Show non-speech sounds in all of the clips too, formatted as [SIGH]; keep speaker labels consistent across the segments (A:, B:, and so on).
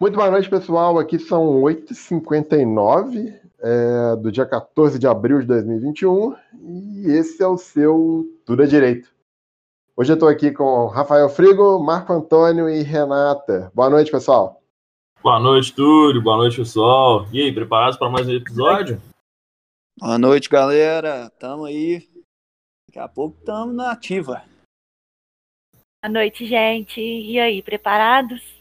A: Muito boa noite, pessoal. Aqui são 8h59 é, do dia 14 de abril de 2021 e esse é o seu Tudo é Direito. Hoje eu estou aqui com Rafael Frigo, Marco Antônio e Renata. Boa noite, pessoal.
B: Boa noite, Túlio. Boa noite, pessoal. E aí, preparados para mais um episódio?
C: Boa noite, galera. Tamo aí. Daqui a pouco tamo na ativa.
D: Boa noite, gente. E aí, preparados?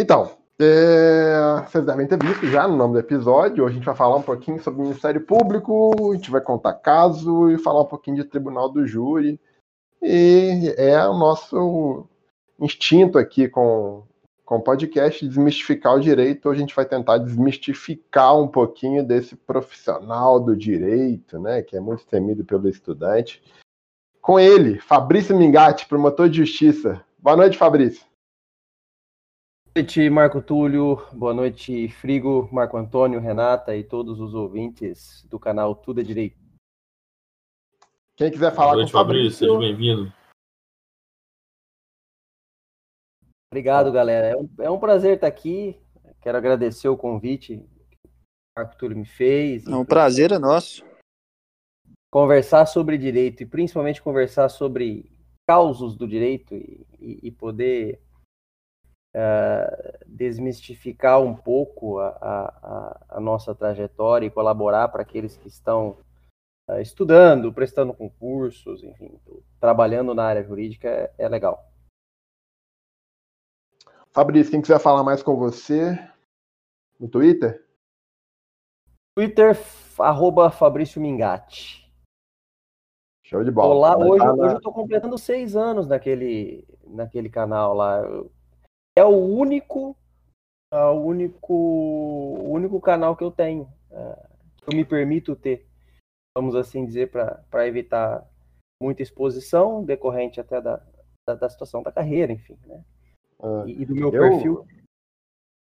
A: Então, é, vocês devem ter visto já no nome do episódio. Hoje a gente vai falar um pouquinho sobre o Ministério Público, a gente vai contar caso e falar um pouquinho de Tribunal do Júri. E é o nosso instinto aqui com, com o podcast desmistificar o direito. Hoje a gente vai tentar desmistificar um pouquinho desse profissional do direito, né, que é muito temido pelo estudante. Com ele, Fabrício Mingatti, promotor de justiça. Boa noite, Fabrício.
E: Boa noite, Marco Túlio. Boa noite, Frigo, Marco Antônio, Renata e todos os ouvintes do canal Tudo é Direito.
A: Quem quiser falar
B: Boa noite,
A: com o Fabrício,
B: Fabrício. Seja bem-vindo.
E: Obrigado, galera. É um, é um prazer estar aqui. Quero agradecer o convite que o Marco Túlio me fez.
C: É um prazer é nosso.
E: Conversar sobre direito e principalmente conversar sobre causos do direito e, e, e poder uh, desmistificar um pouco a, a, a, nossa trajetória e colaborar para aqueles que estão uh, estudando, prestando concursos, enfim, trabalhando na área jurídica é, é legal.
A: Fabrício, quem quiser falar mais com você no Twitter?
E: Twitter, arroba Fabrício Mingatti.
A: Show de bola.
E: Olá, hoje,
A: na-
E: hoje eu tô completando seis anos naquele, naquele canal lá. Eu- É o único, é o único, o único canal que eu tenho, é, que eu me permito ter, vamos assim dizer, para evitar muita exposição decorrente até da, da, da situação da carreira, enfim, né?
A: Ah,
E: E, e do meu
A: eu-
E: perfil.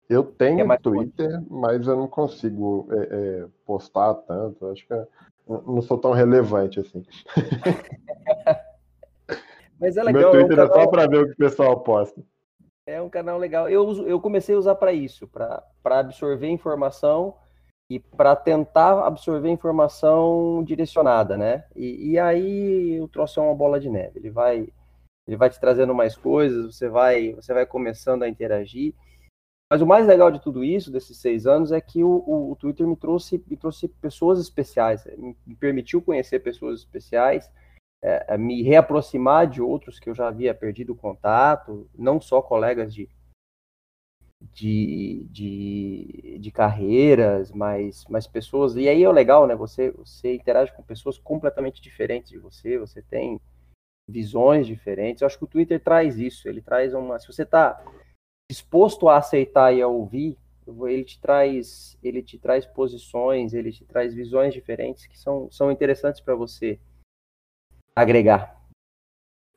A: Eu tenho
E: É mais
A: Twitter, mas eu não consigo é, é, postar tanto. Acho que eu não sou tão relevante assim. [LAUGHS]
E: Mas é
A: Meu
E: legal, é um
A: Twitter é só para ver o que o pessoal posta.
E: É um canal legal. Eu, uso- eu comecei a usar para isso, para absorver informação e para tentar absorver informação direcionada, né? E, e aí o troço é uma bola de neve. Ele vai, ele vai te trazendo mais coisas, você vai, você vai começando a interagir. Mas o mais legal de tudo isso, desses seis anos, é que o, o- o Twitter me trouxe, me trouxe pessoas especiais, me me permitiu conhecer pessoas especiais, é, é, me reaproximar de outros que eu já havia perdido contato, não só colegas de, de, de, de carreiras, mas, mas pessoas. E aí é legal, né? Você, você interage com pessoas completamente diferentes de você, você tem visões diferentes. Eu acho que o Twitter traz isso, ele traz uma. Se você está disposto a aceitar e a ouvir, ele te traz, ele te traz posições, ele te traz visões diferentes que são, são interessantes para você agregar.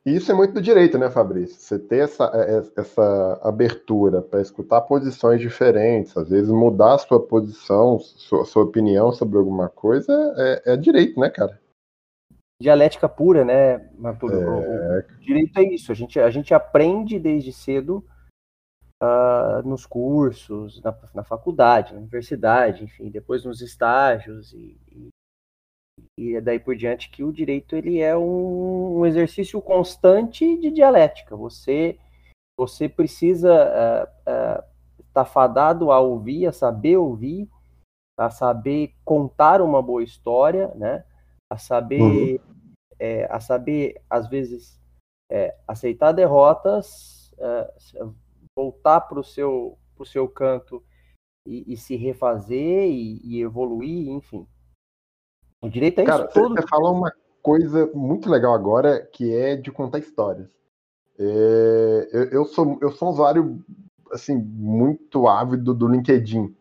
A: E isso é muito do direito, né, Fabrício? Você ter essa, é- essa abertura para escutar posições diferentes, às vezes mudar a sua posição, sua, sua opinião sobre alguma coisa, é, é direito, né, cara?
E: Dialética pura, né, Martúlio?
A: É.
E: O direito é isso. A gente, a gente aprende desde cedo ah, nos cursos, na, na faculdade, na universidade, enfim, depois nos estágios e, e, e daí por diante que o direito ele é um, um exercício constante de dialética. Você você precisa estar fadado a ouvir, a saber ouvir, a saber contar uma boa história, né? A saber é, a saber, às vezes, é, aceitar derrotas, é, voltar para o seu, pro seu canto e, e se refazer e, e evoluir, enfim. O direito é
A: Cara,
E: isso
A: você,
E: tudo.
A: você falou uma coisa muito legal agora, que é de contar histórias. É, eu, eu sou, eu sou um usuário assim, muito ávido do LinkedIn.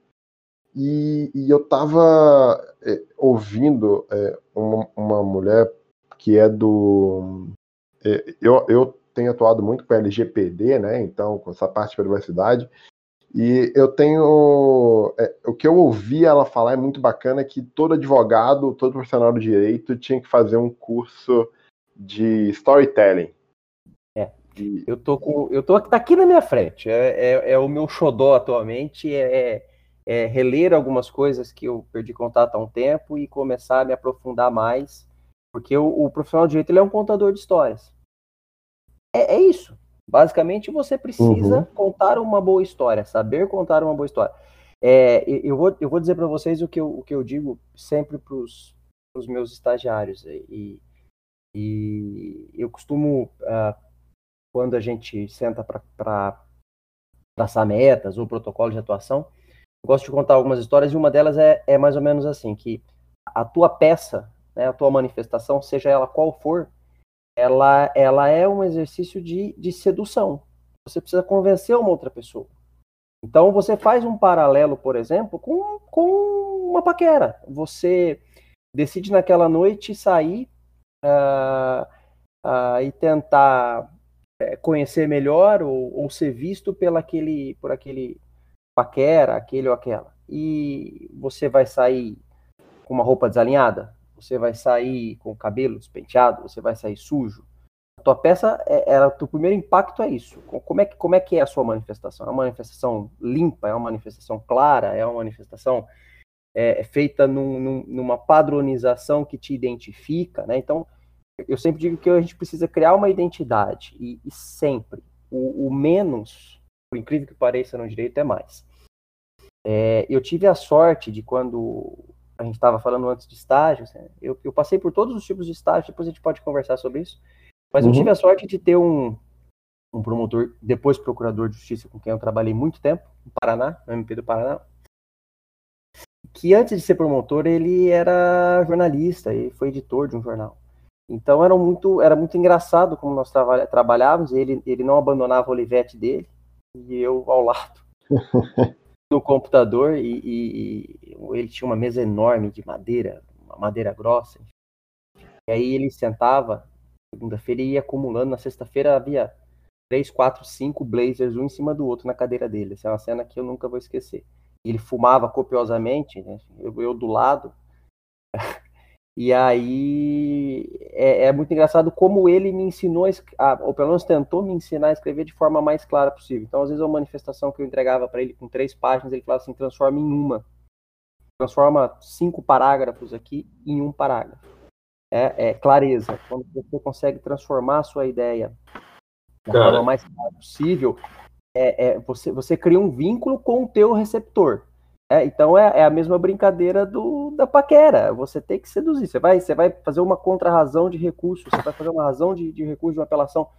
A: E, e eu tava é, ouvindo é, uma, uma mulher que é do. é, eu, eu tenho atuado muito com LGPD, né? Então, com essa parte de privacidade. E eu tenho. é, o que eu ouvi ela falar é muito bacana que todo advogado, todo profissional do direito tinha que fazer um curso de storytelling.
E: É.
A: E-
E: Eu tô com. Eu tô tá aqui na minha frente. É, é, é o meu xodó atualmente. É, é reler algumas coisas que eu perdi contato há um tempo e começar a me aprofundar mais. Porque o, o profissional de direito ele é um contador de histórias. É, é isso. Basicamente, você precisa
A: Uhum.
E: contar uma boa história, saber contar uma boa história. É, eu, vou, eu vou dizer para vocês o que eu, o que eu digo sempre para os meus estagiários. E, e eu costumo, ah, quando a gente senta para traçar metas ou protocolo de atuação, eu gosto de contar algumas histórias e uma delas é, é mais ou menos assim, que a tua peça, né, a tua manifestação, seja ela qual for, ela, ela é um exercício de, de sedução. Você precisa convencer uma outra pessoa. Então você faz um paralelo, por exemplo, com, com uma paquera. Você decide naquela noite sair ah, ah, e tentar eh, conhecer melhor ou, ou ser visto pela aquele, por aquele paquera, aquele ou aquela. E você vai sair com uma roupa desalinhada? Você vai sair com o cabelo despenteado? Você vai sair sujo? A tua peça, é, ela, o primeiro impacto é isso. Co- Como é, que, como é que é a sua manifestação? É uma manifestação limpa? É uma manifestação clara? É uma manifestação é, feita num- num- numa padronização que te identifica? Né? Então, eu sempre digo que a gente precisa criar uma identidade. E, e sempre, o, o menos, por incrível que pareça no direito, é mais. É, eu tive a sorte de quando a gente estava falando antes de estágios, né, eu, eu passei por todos os tipos de estágios, depois a gente pode conversar sobre isso, mas eu
A: Uhum.
E: tive a sorte de ter um, um promotor, depois procurador de justiça, com quem eu trabalhei muito tempo, no Paraná, no MP do Paraná, que antes de ser promotor, ele era jornalista, ele foi editor de um jornal. Então era muito, era muito engraçado como nós trabalha, trabalhávamos, ele, ele não abandonava o Olivete dele, e eu ao lado [LAUGHS] no computador, e, e- e ele tinha uma mesa enorme de madeira, uma madeira grossa. E aí ele sentava, segunda-feira e ia acumulando, na sexta-feira havia três, quatro, cinco blazers, um em cima do outro na cadeira dele. Essa é uma cena que eu nunca vou esquecer. Ele fumava copiosamente, né? eu, eu do lado. E aí é, é muito engraçado como ele me ensinou, a ou pelo menos tentou me ensinar a escrever de forma mais clara possível. Então, às vezes, uma manifestação que eu entregava para ele com três páginas, ele falava assim: transforma em uma. Transforma cinco parágrafos aqui em um parágrafo. É, é clareza. Quando você consegue transformar a sua ideia da forma mais clara possível, é, é, você, você cria um vínculo com o teu receptor. É, então é, é a mesma brincadeira do, da paquera. Você tem que seduzir. Você vai, você vai fazer uma contrarrazão de recurso, você vai fazer uma razão de, de recurso de uma apelação,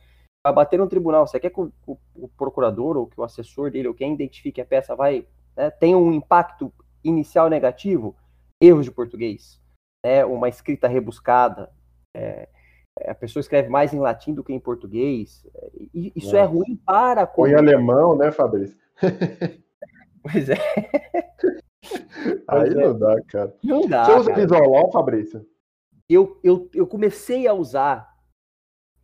E: vai bater no tribunal. Você quer que o, o- o procurador ou que o assessor dele ou quem identifique a peça vai né, tenha um impacto inicial negativo? Erros de português, né, uma escrita rebuscada. é, a pessoa escreve mais em latim do que em português. Isso é ruim para a
A: Ou em
E: comunicação.
A: alemão, né, Fabrício? [LAUGHS]
E: Pois é, [LAUGHS]
A: Aí
E: é.
A: não dá, cara.
E: não dá.
A: Você usa
E: cara.
A: Visualol, Fabrício?
E: eu, eu, eu comecei a usar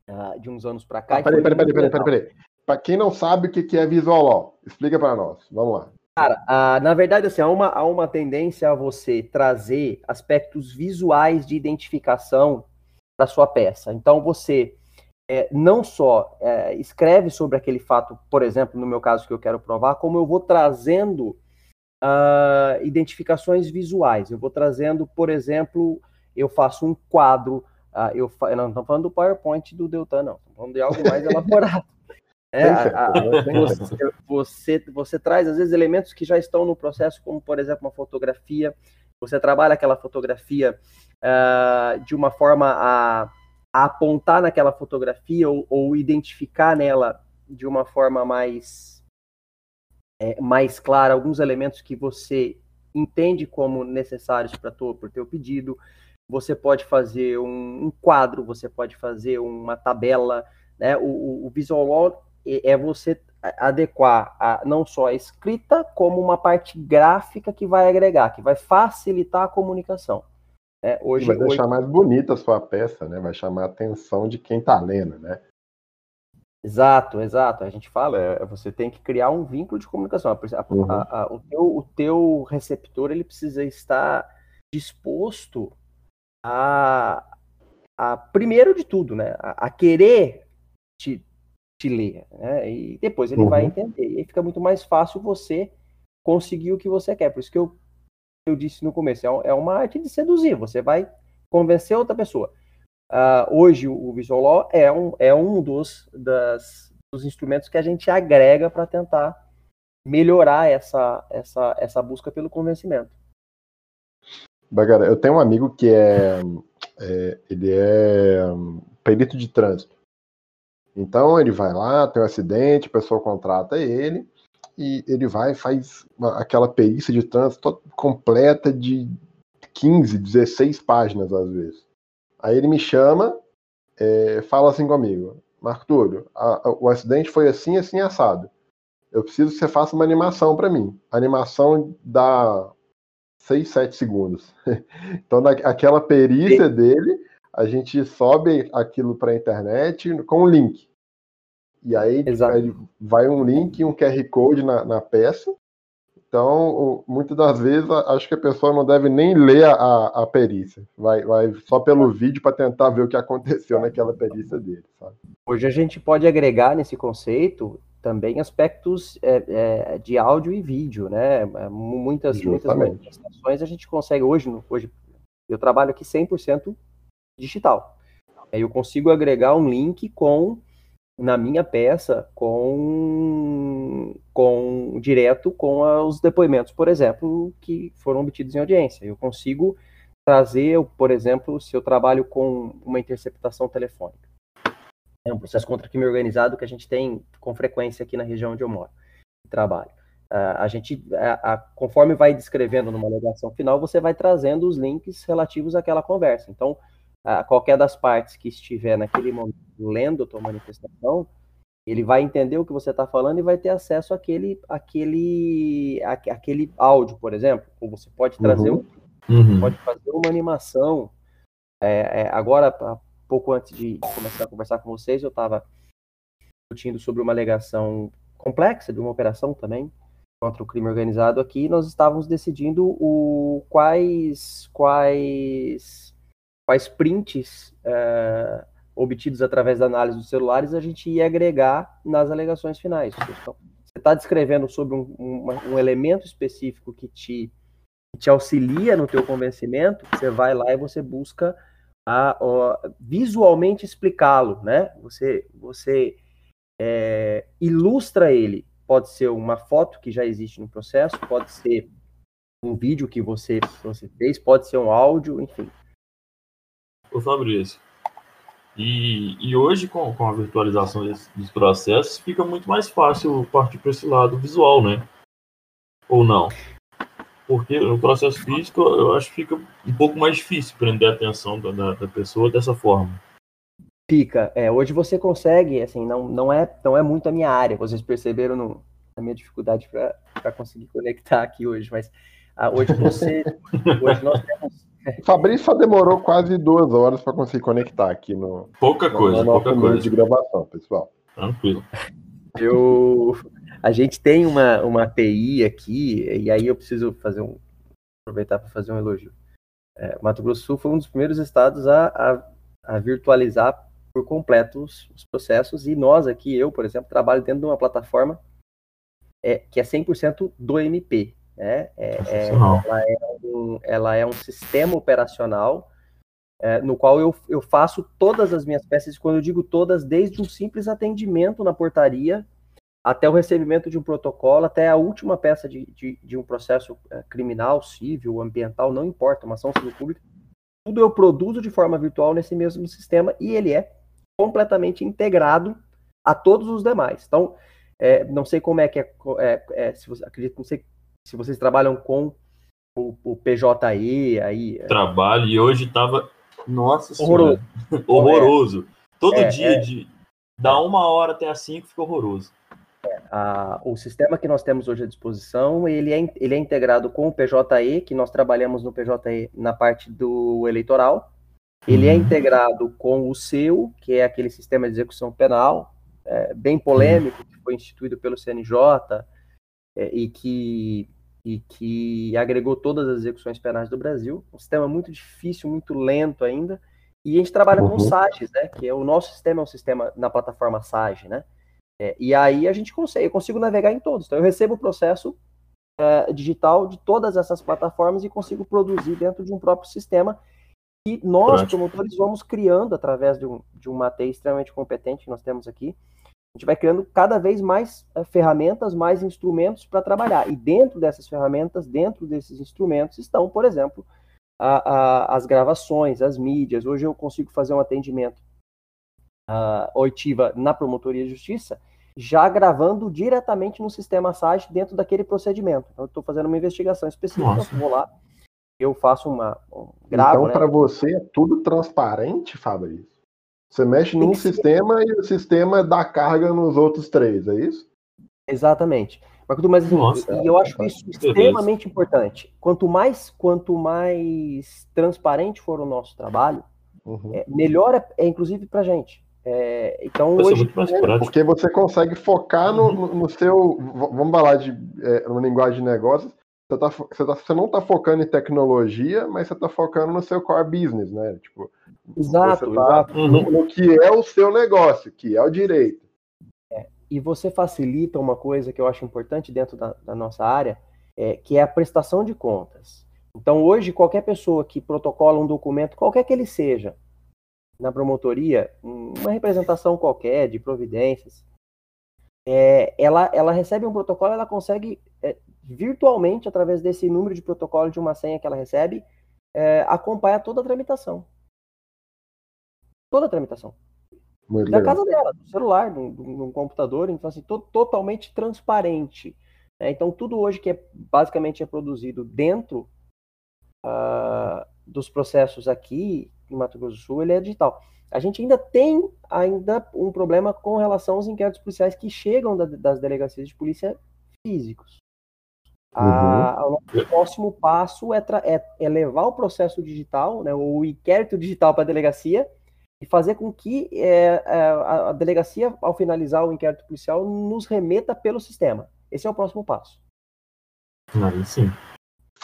E: ah, de uns anos pra cá.
A: Ah, peraí, peraí, peraí, peraí, peraí, peraí. Pra quem não sabe o que é Visualol, explica pra nós. Vamos lá.
E: Cara, ah, na verdade, assim, há uma, há uma tendência a você trazer aspectos visuais de identificação da sua peça. Então, você é, não só é, escreve sobre aquele fato, por exemplo, no meu caso que eu quero provar, como eu vou trazendo ah, identificações visuais. Eu vou trazendo, por exemplo, eu faço um quadro, ah, eu, fa... não estamos falando do PowerPoint do Deltan, não. Estamos falando de algo mais [LAUGHS] elaborado. É, a- a- você, você, você traz, às vezes, elementos que já estão no processo, como, por exemplo, uma fotografia. Você trabalha aquela fotografia ah, de uma forma a, a apontar naquela fotografia ou, ou identificar nela de uma forma mais, é, mais clara alguns elementos que você entende como necessários para o teu pedido. Você pode fazer um, um quadro, você pode fazer uma tabela. Né? O, o, o Visual Law é é você adequar a, não só a escrita, como uma parte gráfica que vai agregar, que vai facilitar a comunicação. É, hoje,
A: Vai
E: hoje,
A: deixar mais bonita a sua peça, né? Vai chamar a atenção de quem tá lendo, né?
E: Exato, exato. A gente fala, é, você tem que criar um vínculo de comunicação. A-
A: Uhum.
E: a- a- o, teu, o teu receptor ele precisa estar disposto a, a primeiro de tudo, né, a, querer te te ler, né? E depois ele vai
A: Uhum.
E: entender. E aí fica muito mais fácil você conseguir o que você quer. Por isso que eu, eu disse no começo, é, é uma arte de seduzir. Você vai convencer outra pessoa. Ah, hoje o Visual Law é um, é um dos, das, dos instrumentos que a gente agrega para tentar melhorar essa, essa, essa busca pelo convencimento.
A: Bagara, eu tenho um amigo que é, é, ele é hum, perito de trânsito. Então ele vai lá, tem um acidente, a pessoa contrata ele e ele vai faz aquela perícia de trânsito to- completa de 15, 16 páginas às vezes. Aí ele me chama, é, fala assim comigo, Marco Túlio, a- a- o acidente foi assim, assim, assado. Eu preciso que você faça uma animação para mim. A animação dá 6, 7 segundos. [LAUGHS] Então, na, aquela perícia dele, a gente sobe aquilo para a internet com um link. E aí, vai um link e um QR Code na, na peça. Então, muitas das vezes, acho que a pessoa não deve nem ler a, a, a perícia. Vai, vai só pelo vídeo para tentar ver o que aconteceu naquela perícia dele, sabe?
E: Hoje a gente pode agregar nesse conceito também aspectos é, é, de áudio e vídeo, né? É, mu- Muitas, muitas manifestações a gente consegue hoje, hoje eu trabalho aqui 100% digital. Aí eu consigo agregar um link com na minha peça com com direto com os depoimentos, por exemplo, que foram obtidos em audiência. Eu consigo trazer, por exemplo, se eu trabalho com uma interceptação telefônica é um processo contra crime organizado que a gente tem com frequência aqui na região onde eu moro e trabalho. Ah, a gente, conforme vai descrevendo numa alegação final, você vai trazendo os links relativos àquela conversa. Então, ah, qualquer das partes que estiver naquele momento lendo a tua manifestação, ele vai entender o que você está falando e vai ter acesso àquele, àquele, àque- àquele áudio, por exemplo. Ou você pode trazer
A: Uhum.
E: um
B: Uhum.
E: pode fazer uma animação. É, é, agora, pouco antes de começar a conversar com vocês, eu estava discutindo sobre uma alegação complexa de uma operação também contra o crime organizado aqui. Nós estávamos decidindo o quais quais quais prints é, obtidos através da análise dos celulares a gente ia agregar nas alegações finais. Então, você está descrevendo sobre um, uma- um elemento específico que te que te auxilia no teu convencimento, você vai lá e você busca a, ó, visualmente explicá-lo, né? Você, você é, ilustra ele. Pode ser uma foto que já existe no processo, pode ser um vídeo que você, que você fez, pode ser um áudio, enfim.
B: Ô Fabrício, e, e hoje com, com a virtualização dos processos fica muito mais fácil partir para esse lado visual, né? Ou não? Porque no processo físico eu acho que fica um pouco mais difícil prender a atenção da, da, da pessoa dessa forma.
E: Fica. É, hoje você consegue, assim, não, não, é, não é muito a minha área. Vocês perceberam no, a minha dificuldade para conseguir conectar aqui hoje, mas ah, hoje você. [LAUGHS] hoje nós temos
A: O Fabrício só demorou quase duas horas para conseguir conectar aqui no,
B: Pouca
A: no,
B: coisa,
A: no
B: pouca coisa.
A: de gravação, pessoal.
B: Tranquilo.
E: Eu, a gente tem uma, uma API aqui, e aí eu preciso fazer um, aproveitar para fazer um elogio. É, Mato Grosso do Sul foi um dos primeiros estados a, a, a virtualizar por completo os, os processos, e nós aqui, eu, por exemplo, trabalho dentro de uma plataforma é, que é 100% do MP. Né? É, é,
B: Sensacional.
E: ela, é um, ela é um sistema operacional é, no qual eu, eu faço todas as minhas peças, e quando eu digo todas, desde um simples atendimento na portaria até o recebimento de um protocolo, até a última peça de, de, de um processo é, criminal, civil, ambiental, não importa, uma ação civil pública, tudo eu produzo de forma virtual nesse mesmo sistema e ele é completamente integrado a todos os demais. Então, é, não sei como é que é, é, é se você, acredito, não sei se vocês trabalham com o, o PJE aí. é,
B: Trabalho e hoje tava. Nossa
E: Horroroso.
B: senhora. [LAUGHS] Horroroso. Todo
E: É,
B: dia
E: é.
B: de. Da uma hora até as cinco fica horroroso.
E: a- o sistema que nós temos hoje à disposição, ele é, ele é integrado com o PJE, que nós trabalhamos no PJE na parte do eleitoral. Ele é
B: Uhum.
E: integrado com o SEU, que é aquele sistema de execução penal, é, bem polêmico, que foi instituído pelo CNJ é, e, que, e que agregou todas as execuções penais do Brasil. Um sistema muito difícil, muito lento ainda. E a gente trabalha com
A: Uhum.
E: o SAGES, né? Que é o nosso sistema, é um sistema na plataforma SAGE, né? É, e aí a gente consegue, eu consigo navegar em todos. Então eu recebo o processo é, digital de todas essas plataformas e consigo produzir dentro de um próprio sistema que nós, promotores, vamos criando através de, um, de uma TI extremamente competente que nós temos aqui. A gente vai criando cada vez mais é, ferramentas, mais instrumentos para trabalhar. E dentro dessas ferramentas, dentro desses instrumentos, estão, por exemplo, a, a, as gravações, as mídias. Hoje eu consigo fazer um atendimento uh, oitiva na promotoria de justiça, já gravando diretamente no sistema SAG dentro daquele procedimento. Então, eu estou fazendo uma investigação específica, Nossa. vou lá, eu faço uma. Um gravo,
A: então,
E: né?
A: para você é tudo transparente, Fabrício? Você mexe num sistema e o sistema dá carga nos outros três, é isso?
E: Exatamente. Mas, assim, Nossa, e eu acho isso extremamente importante. Quanto mais, quanto mais transparente for o nosso trabalho, uhum. é, melhor é, é inclusive para gente. É, então hoje.
A: Porque você consegue focar no, no, no seu. Vamos falar de é, uma linguagem de negócios. Você, tá, você, tá, você não está focando em tecnologia, mas você está focando no seu core business, né? Tipo,
E: exato,
A: tá
E: exato.
A: No, no, que é o seu negócio, que é o direito.
E: É, e você facilita uma coisa que eu acho importante dentro da, da nossa área, é, que é a prestação de contas. Então, hoje, qualquer pessoa que protocola um documento, qualquer que ele seja, na promotoria, uma representação qualquer de providências, é, ela, ela recebe um protocolo, ela consegue é, virtualmente, através desse número de protocolo de uma senha que ela recebe, é, acompanhar toda a tramitação. Toda a tramitação. Muito da legal. casa dela, do celular, no computador, então assim, to totalmente transparente. Né? Então tudo hoje que é basicamente é produzido dentro uh, dos processos aqui em Mato Grosso do Sul, ele é digital. A gente ainda tem ainda um problema com relação aos inquéritos policiais que chegam da, das delegacias de polícia físicos. A, uhum. O próximo passo é, é, é, levar o processo digital, né, o inquérito digital para a delegacia e fazer com que é, é, a, a, delegacia, ao finalizar o inquérito policial, nos remeta pelo sistema. Esse é o próximo passo.
B: Aí sim.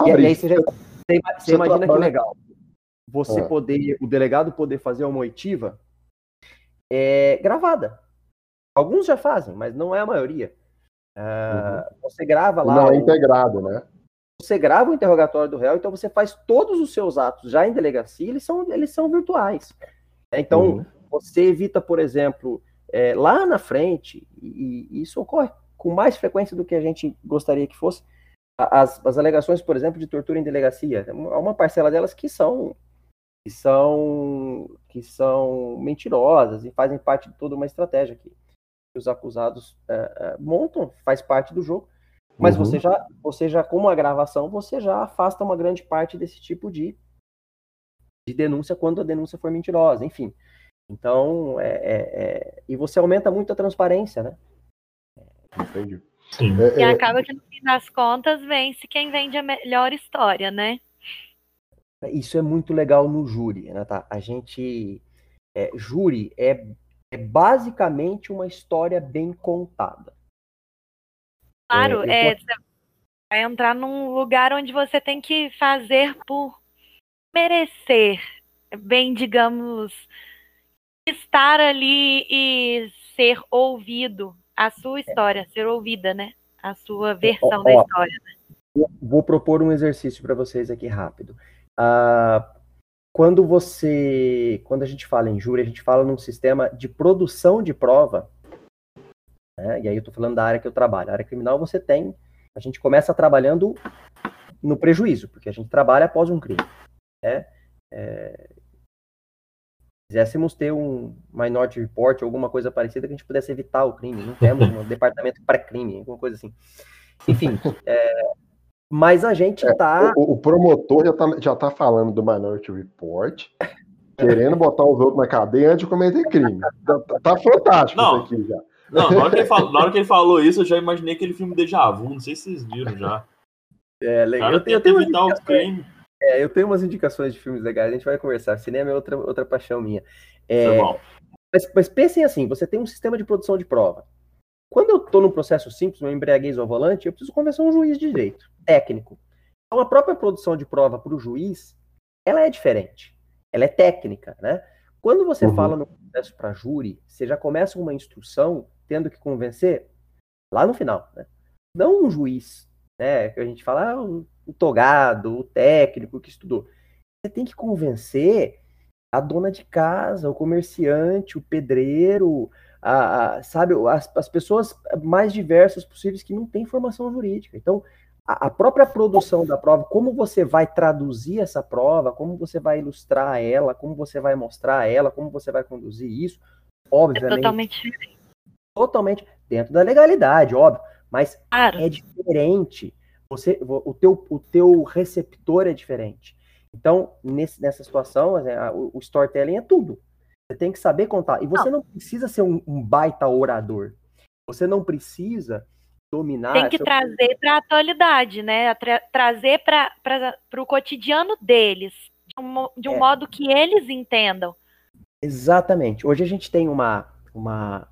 E: E, e aí você, já, você, você imagina que legal você é. poder, o delegado poder fazer uma oitiva é, gravada. Alguns já fazem, mas não é a maioria. Uh, uhum. Você grava lá.
A: Não é integrado, né?
E: Você grava o interrogatório do réu, então você faz todos os seus atos já em delegacia, eles são, eles são virtuais. Então, uhum. você evita, por exemplo, é, lá na frente, e, e, isso ocorre com mais frequência do que a gente gostaria que fosse, as, as alegações, por exemplo, de tortura em delegacia. Há uma parcela delas que são que são, que são mentirosas e fazem parte de toda uma estratégia que os acusados é, é, montam, faz parte do jogo. Mas uhum. você já, você já, com a gravação, você já afasta uma grande parte desse tipo de, de denúncia quando a denúncia for mentirosa, enfim. Então, é, é, é e você aumenta muito a transparência, né?
A: Entendi.
D: E acaba que no fim das contas vence quem vende a melhor história, né?
E: Isso é muito legal no júri, né, tá? A gente. É, júri é, é, basicamente uma história bem contada.
D: Claro, é, é vai entrar num lugar onde você tem que fazer por merecer, bem, digamos, estar ali e ser ouvido, a sua história, ser ouvida, né? A sua versão ó, ó, da história. Né?
E: Vou propor um exercício para vocês aqui rápido. Ah, quando você, quando a gente fala em júri, a gente fala num sistema de produção de prova, né? e aí eu estou falando da área que eu trabalho. A área criminal você tem, a gente começa trabalhando no prejuízo, porque a gente trabalha após um crime. Né? É, quiséssemos ter um Minority Report, alguma coisa parecida que a gente pudesse evitar o crime, não temos [LAUGHS] um departamento pré-crime, alguma coisa assim. Enfim, é, mas a gente é, tá.
A: O, o, promotor já tá, já tá falando do Minority Report, [LAUGHS] querendo botar os outros na cadeia antes de cometer crime. Tá, tá, tá fantástico
B: não,
A: isso aqui já.
B: Não, na hora, falou, na hora, que ele falou, isso, eu já imaginei aquele filme Deja Vu, não sei se vocês viram já.
E: É, legal.
B: eu tenho, eu evitar o crime.
E: É, eu tenho umas indicações de filmes legais, a gente vai conversar. Cinema é outra, outra paixão minha. É, mas, mas pensem assim: você tem um sistema de produção de prova. Quando eu estou num processo simples, uma embriaguez ao volante, eu preciso convencer um juiz de direito, técnico. Então, a própria produção de prova para o juiz, ela é diferente. Ela é técnica, né? Quando você
A: Uhum.
E: fala no processo para júri, você já começa uma instrução tendo que convencer lá no final, né? Não um juiz, né? Que a gente fala, ah, o, o togado, o técnico que estudou. Você tem que convencer a dona de casa, o comerciante, o pedreiro, a, a- sabe, as, as pessoas mais diversas possíveis que não têm formação jurídica. Então, a, própria produção da prova, como você vai traduzir essa prova, como você vai ilustrar ela, como você vai mostrar ela, como você vai conduzir isso,
D: É
E: obviamente,
D: totalmente diferente.
E: totalmente dentro da legalidade, óbvio, mas
D: Claro.
E: é diferente. Você, o teu, o teu receptor é diferente. Então, nesse, nessa situação, assim, o, storytelling é tudo. Você tem que saber contar. E você não, precisa ser um, um baita orador. Você não precisa dominar.
D: Tem que trazer para a atualidade, né? Tra- trazer para o cotidiano deles, de um, de um
E: É.
D: modo que eles entendam.
E: Exatamente. Hoje a gente tem uma, uma,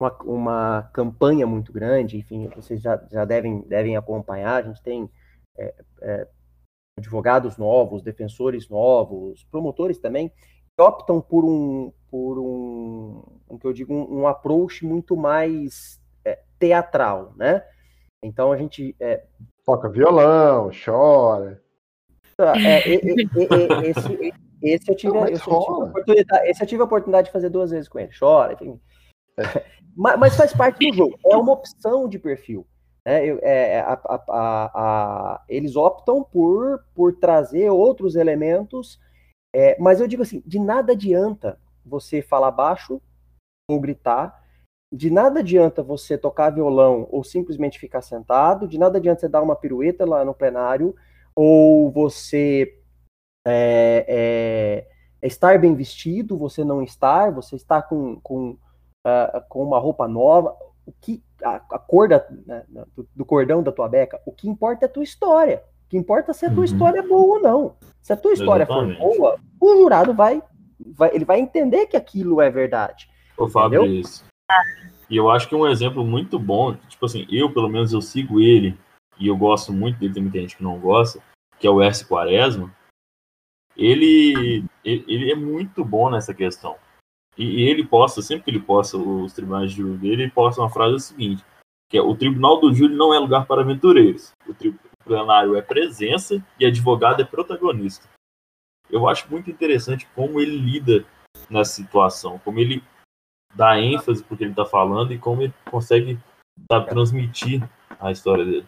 E: uma, uma campanha muito grande, enfim, vocês já, já devem, devem acompanhar, a gente tem é, é, advogados novos, defensores novos, promotores também, que optam por um, por um, um que eu digo, um, um approach muito mais teatral, né? Então a gente é,
A: Toca violão, chora.
E: É, esse, esse eu tive,
A: Não, mas
E: esse eu tive a oportunidade, esse eu tive a oportunidade de fazer duas vezes com ele. Chora, enfim. [LAUGHS] Mas, mas faz parte do jogo. É uma opção de perfil. né? Eu- é, a- a- a- a- eles optam por, por trazer outros elementos, é, mas eu digo assim, de nada adianta você falar baixo ou gritar, de nada adianta você tocar violão ou simplesmente ficar sentado, de nada adianta você dar uma pirueta lá no plenário, ou você é, é, estar bem vestido, você não estar, você está com, com, ah, com uma roupa nova, o que a, a cor da, né, do, do cordão da tua beca, o que importa é a tua história. O que importa é se a tua
B: Uhum.
E: história é boa ou não. Se a tua história
B: Exatamente.
E: for boa, o jurado vai, vai, ele vai entender que aquilo é verdade.
B: Ô, Fabrício. E eu acho que um exemplo muito bom, tipo assim, eu pelo menos eu sigo ele, e eu gosto muito dele, tem muita gente que não gosta, que é o S. Quaresma. Ele, ele, é muito bom nessa questão. E, ele posta, sempre que ele posta os tribunais de júri dele, ele posta uma frase seguinte, que é o tribunal do júri não é lugar para aventureiros. O tribunário é presença e advogado é protagonista. Eu acho muito interessante como ele lida nessa situação, como ele dá ênfase porque ele está falando e como ele consegue sabe, transmitir a história dele.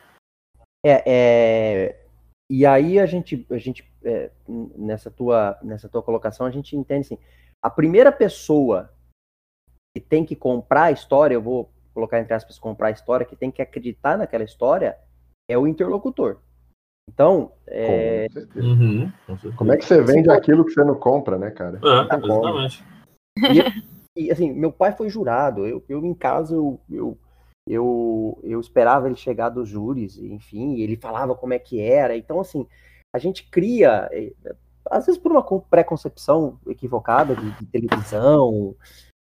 E: É, é, e aí a gente, a gente é, nessa tua, nessa tua colocação a gente entende assim, a primeira pessoa que tem que comprar a história, eu vou colocar entre aspas comprar a história, que tem que acreditar naquela história é o interlocutor. Então, é,
A: Com certeza.
B: Uhum, com.
A: Como é que você vende aquilo que você não compra, né, cara?
B: É, exatamente.
E: E assim, meu pai foi jurado. Eu, eu em casa, eu, eu, eu, eu esperava ele chegar dos júris, enfim, ele falava como é que era. Então, assim, a gente cria, eh, às vezes por uma con- pré-concepção equivocada de, de televisão,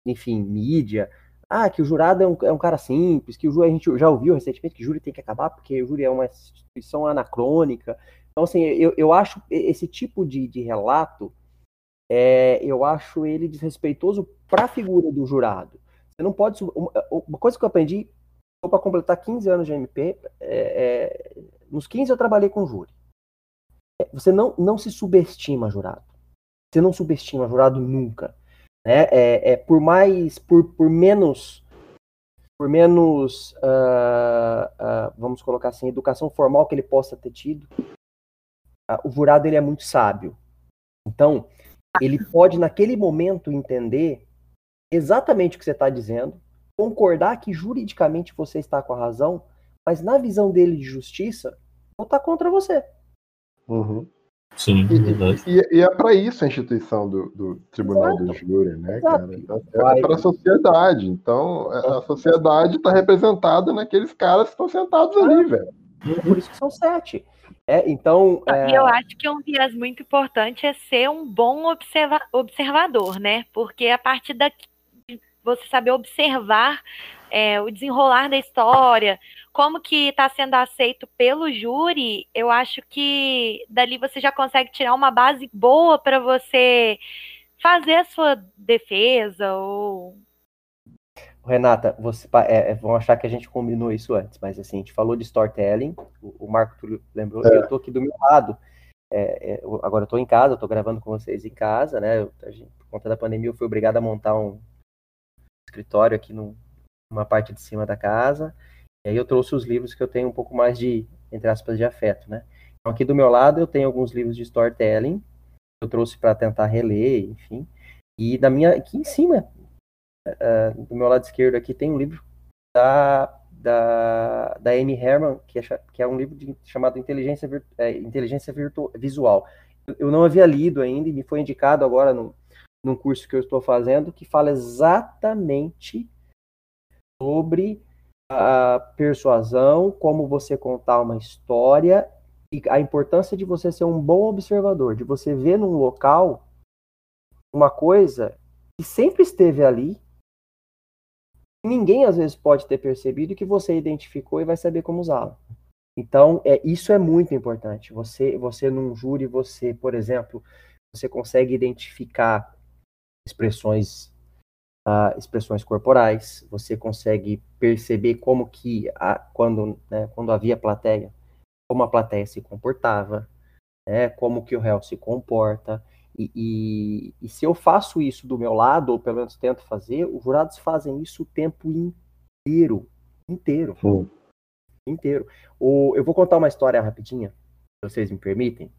E: enfim, mídia. Ah, que o jurado é um, é um cara simples, que o júri, a gente já ouviu recentemente que o júri tem que acabar porque o júri é uma instituição anacrônica. Então, assim, eu, eu acho esse tipo de, de relato é, eu acho ele desrespeitoso para a figura do jurado. Você não pode. Uma, coisa que eu aprendi, para completar 15 anos de MP, é, é, nos 15 eu trabalhei com júri. É, Você não, não se subestima jurado. Você não subestima jurado nunca. Né? É, é, por mais. Por, por menos. Por menos. ah, ah, vamos colocar assim, educação formal que ele possa ter tido, ah, o jurado ele é muito sábio. Então, ele pode, naquele momento, entender exatamente o que você está dizendo, concordar que juridicamente você está com a razão, mas na visão dele de justiça, votar contra você.
A: Uhum.
B: Sim,
A: E,
B: verdade.
A: e- e é para isso a instituição do, do Tribunal
E: Exato.
A: do Júri, né,
E: Exato.
A: cara? Então, É para a sociedade. Então, a sociedade está representada naqueles caras que estão sentados ali, velho.
E: É por isso que são sete. É, então, é,
D: E eu acho que um viés muito importante é ser um bom observa- observador, né? Porque a partir daqui, você saber observar é, o desenrolar da história, como que está sendo aceito pelo júri, eu acho que dali você já consegue tirar uma base boa para você fazer a sua defesa ou
E: Renata, você é, é, vão achar que a gente combinou isso antes, mas assim, a gente falou de storytelling, o, o Marco Túlio lembrou, é. eu tô aqui do meu lado. É, é agora eu tô em casa, eu tô gravando com vocês em casa, né? Eu, gente, por conta da pandemia, eu fui obrigado a montar um escritório aqui numa parte de cima da casa. E aí eu trouxe os livros que eu tenho um pouco mais de, entre aspas, de afeto, né? Então aqui do meu lado eu tenho alguns livros de storytelling, eu trouxe para tentar reler, enfim. E da minha aqui em cima uh, do meu lado esquerdo aqui tem um livro da, da, da Amy Herman, que é, que é um livro de, chamado Inteligência, é, Inteligência Visual. Eu não havia lido ainda e me foi indicado agora no, num curso que eu estou fazendo que fala exatamente sobre a persuasão, como você contar uma história e a importância de você ser um bom observador, de você ver num local uma coisa que sempre esteve ali, ninguém às vezes pode ter percebido que você identificou e vai saber como usá-la. Então, é, isso é muito importante. Você, você num júri, você, por exemplo, você consegue identificar expressões, uh, expressões corporais, você consegue perceber como que, a, quando, né, quando havia plateia, como a plateia se comportava, né, como que o réu se comporta. E, e, e, se eu faço isso do meu lado, ou pelo menos tento fazer, os jurados fazem isso o tempo inteiro. Inteiro. Sim. Inteiro. O, eu vou contar uma história rapidinha, se vocês me permitem,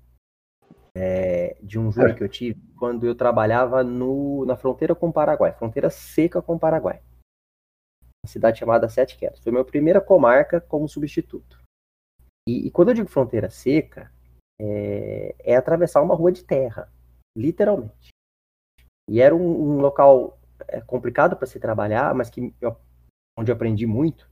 E: é, de um júri é. que eu tive quando eu trabalhava no, na fronteira com o Paraguai, fronteira seca com o Paraguai. Uma cidade chamada Sete Quedas. Foi a minha primeira comarca como substituto. E, e quando eu digo fronteira seca, é, é atravessar uma rua de terra literalmente. E era um, um local é, complicado para se trabalhar, mas que eu, onde eu aprendi muito,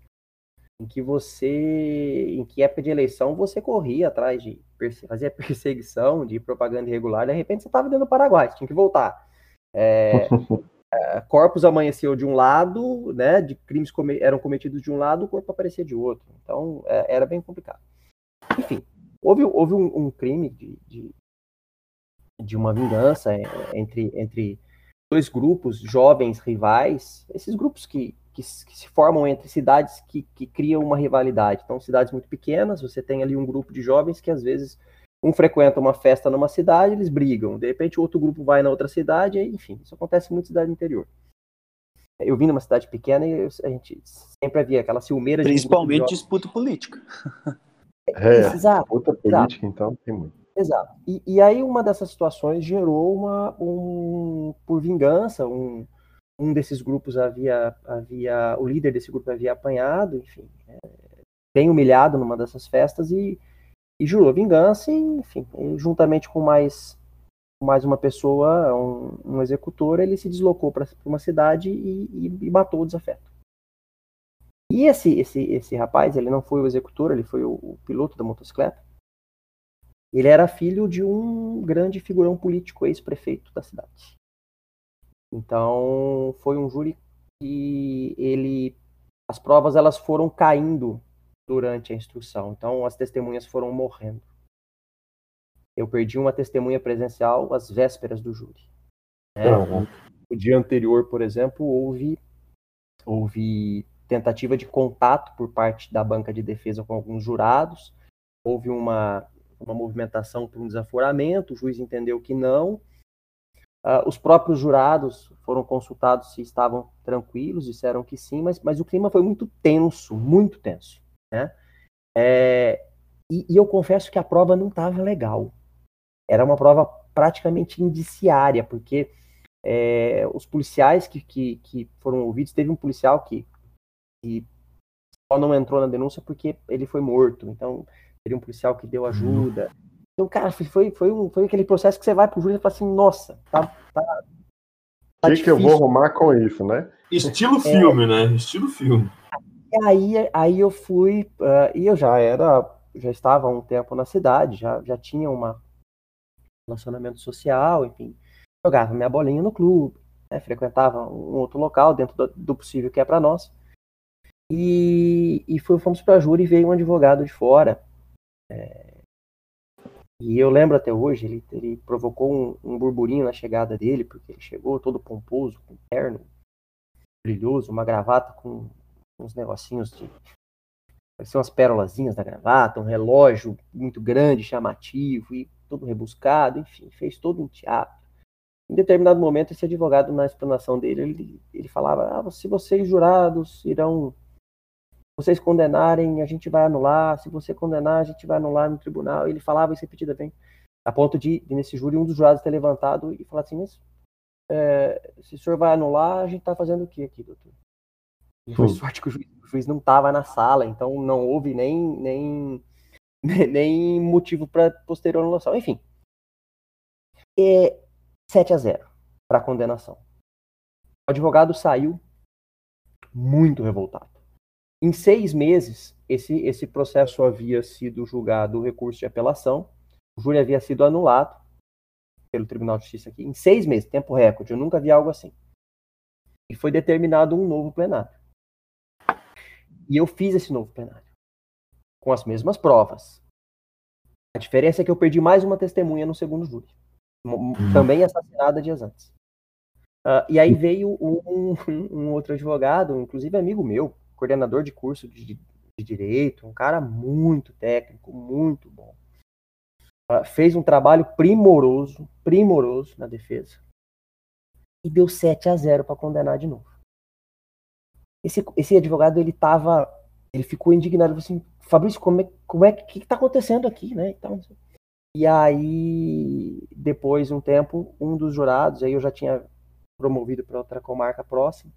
E: em que você, em que época de eleição você corria atrás de fazia [LAUGHS] perseguição de propaganda irregular, de repente você estava dentro do Paraguai, você tinha que voltar. É, [LAUGHS] é, corpos amanheceu de um lado, né, de crimes come, eram cometidos de um lado, o corpo aparecia de outro. Então é, era bem complicado. Enfim, houve, houve um, um crime de, de, de uma vingança é, entre, entre dois grupos jovens rivais, esses grupos que, que, que, se formam entre cidades que, que criam uma rivalidade. Então, cidades muito pequenas, você tem ali um grupo de jovens que às vezes um frequenta uma festa numa cidade, eles brigam. De repente, outro grupo vai na outra cidade, enfim, isso acontece muito em cidade interior. Eu vim numa cidade pequena e a gente sempre havia aquela ciumeira
C: de. Principalmente disputa política.
A: É, exato, outra política, exato. então, tem muito.
E: Exato. E, e aí uma dessas situações gerou uma, um, por vingança, um, um desses grupos havia, havia, o líder desse grupo havia apanhado, enfim, é, bem humilhado numa dessas festas e, e jurou vingança, e, enfim, e juntamente com mais, mais uma pessoa, um, um executor, ele se deslocou para uma cidade e, e, matou o desafeto. E esse, esse, esse rapaz, ele não foi o executor, ele foi o, o piloto da motocicleta, ele era filho de um grande figurão político, ex-prefeito da cidade. Então, foi um júri que ele as provas elas foram caindo durante a instrução. Então, as testemunhas foram morrendo. Eu perdi uma testemunha presencial às vésperas do júri. Né? Uhum. O dia anterior, por exemplo, houve houve tentativa de contato por parte da banca de defesa com alguns jurados. Houve uma uma movimentação por um desaforamento, o juiz entendeu que não. Uh, os próprios jurados foram consultados se estavam tranquilos, disseram que sim, mas, mas o clima foi muito tenso, muito tenso. Né? É, e, e eu confesso que a prova não estava legal. Era uma prova praticamente indiciária, porque é, os policiais que, que, que, foram ouvidos, teve um policial que, que só não entrou na denúncia porque ele foi morto. Então, um policial que deu ajuda. Então, cara, foi, foi, um, foi aquele processo que você vai pro júri e fala assim, nossa, tá. tá,
A: tá o que, que eu vou arrumar com isso, né?
B: Estilo é. filme, né? Estilo filme.
E: E aí, aí eu fui, uh, e eu já era, já estava há um tempo na cidade, já, já tinha um relacionamento social, enfim, jogava minha bolinha no clube, né, frequentava um outro local dentro do, do possível que é para nós. E, e fomos para a júri e veio um advogado de fora, é, E eu lembro até hoje, ele, ele provocou um, um, burburinho na chegada dele, porque ele chegou todo pomposo, com terno brilhoso, uma gravata com uns negocinhos de. Pareciam umas pérolazinhas da gravata, um relógio muito grande, chamativo e todo rebuscado, enfim, fez todo um teatro. Em determinado momento, esse advogado, na explanação dele, ele, ele falava: ah, se vocês jurados irão vocês condenarem, a gente vai anular. Se você condenar, a gente vai anular no tribunal. Ele falava isso repetidamente, a ponto de, nesse júri, um dos jurados ter levantado e falar assim: mas é, se o senhor vai anular, a gente está fazendo o que aqui, doutor? E foi sorte que o juiz, o juiz não estava na sala, então não houve nem, nem, [LAUGHS] nem motivo para posterior anulação. Enfim, é 7 a 0 para a condenação. O advogado saiu muito revoltado. Em seis meses, esse, esse processo havia sido julgado o recurso de apelação, o júri havia sido anulado pelo Tribunal de Justiça aqui. Em seis meses, tempo recorde, eu nunca vi algo assim. E foi determinado um novo plenário. E eu fiz esse novo plenário, com as mesmas provas. A diferença é que eu perdi mais uma testemunha no segundo júri, uhum. também assassinada dias antes. Uh, e aí veio um, [LAUGHS] um, outro advogado, inclusive amigo meu, coordenador de curso de, de direito, um cara muito técnico, muito bom. Uh, fez um trabalho primoroso, primoroso na defesa. E deu 7 a 0 para condenar de novo. Esse, esse advogado, ele tava, ele ficou indignado, assim, Fabrício, como é, como é que está acontecendo aqui, né? Então, e aí, depois de um tempo, um dos jurados, aí eu já tinha promovido para outra comarca próxima,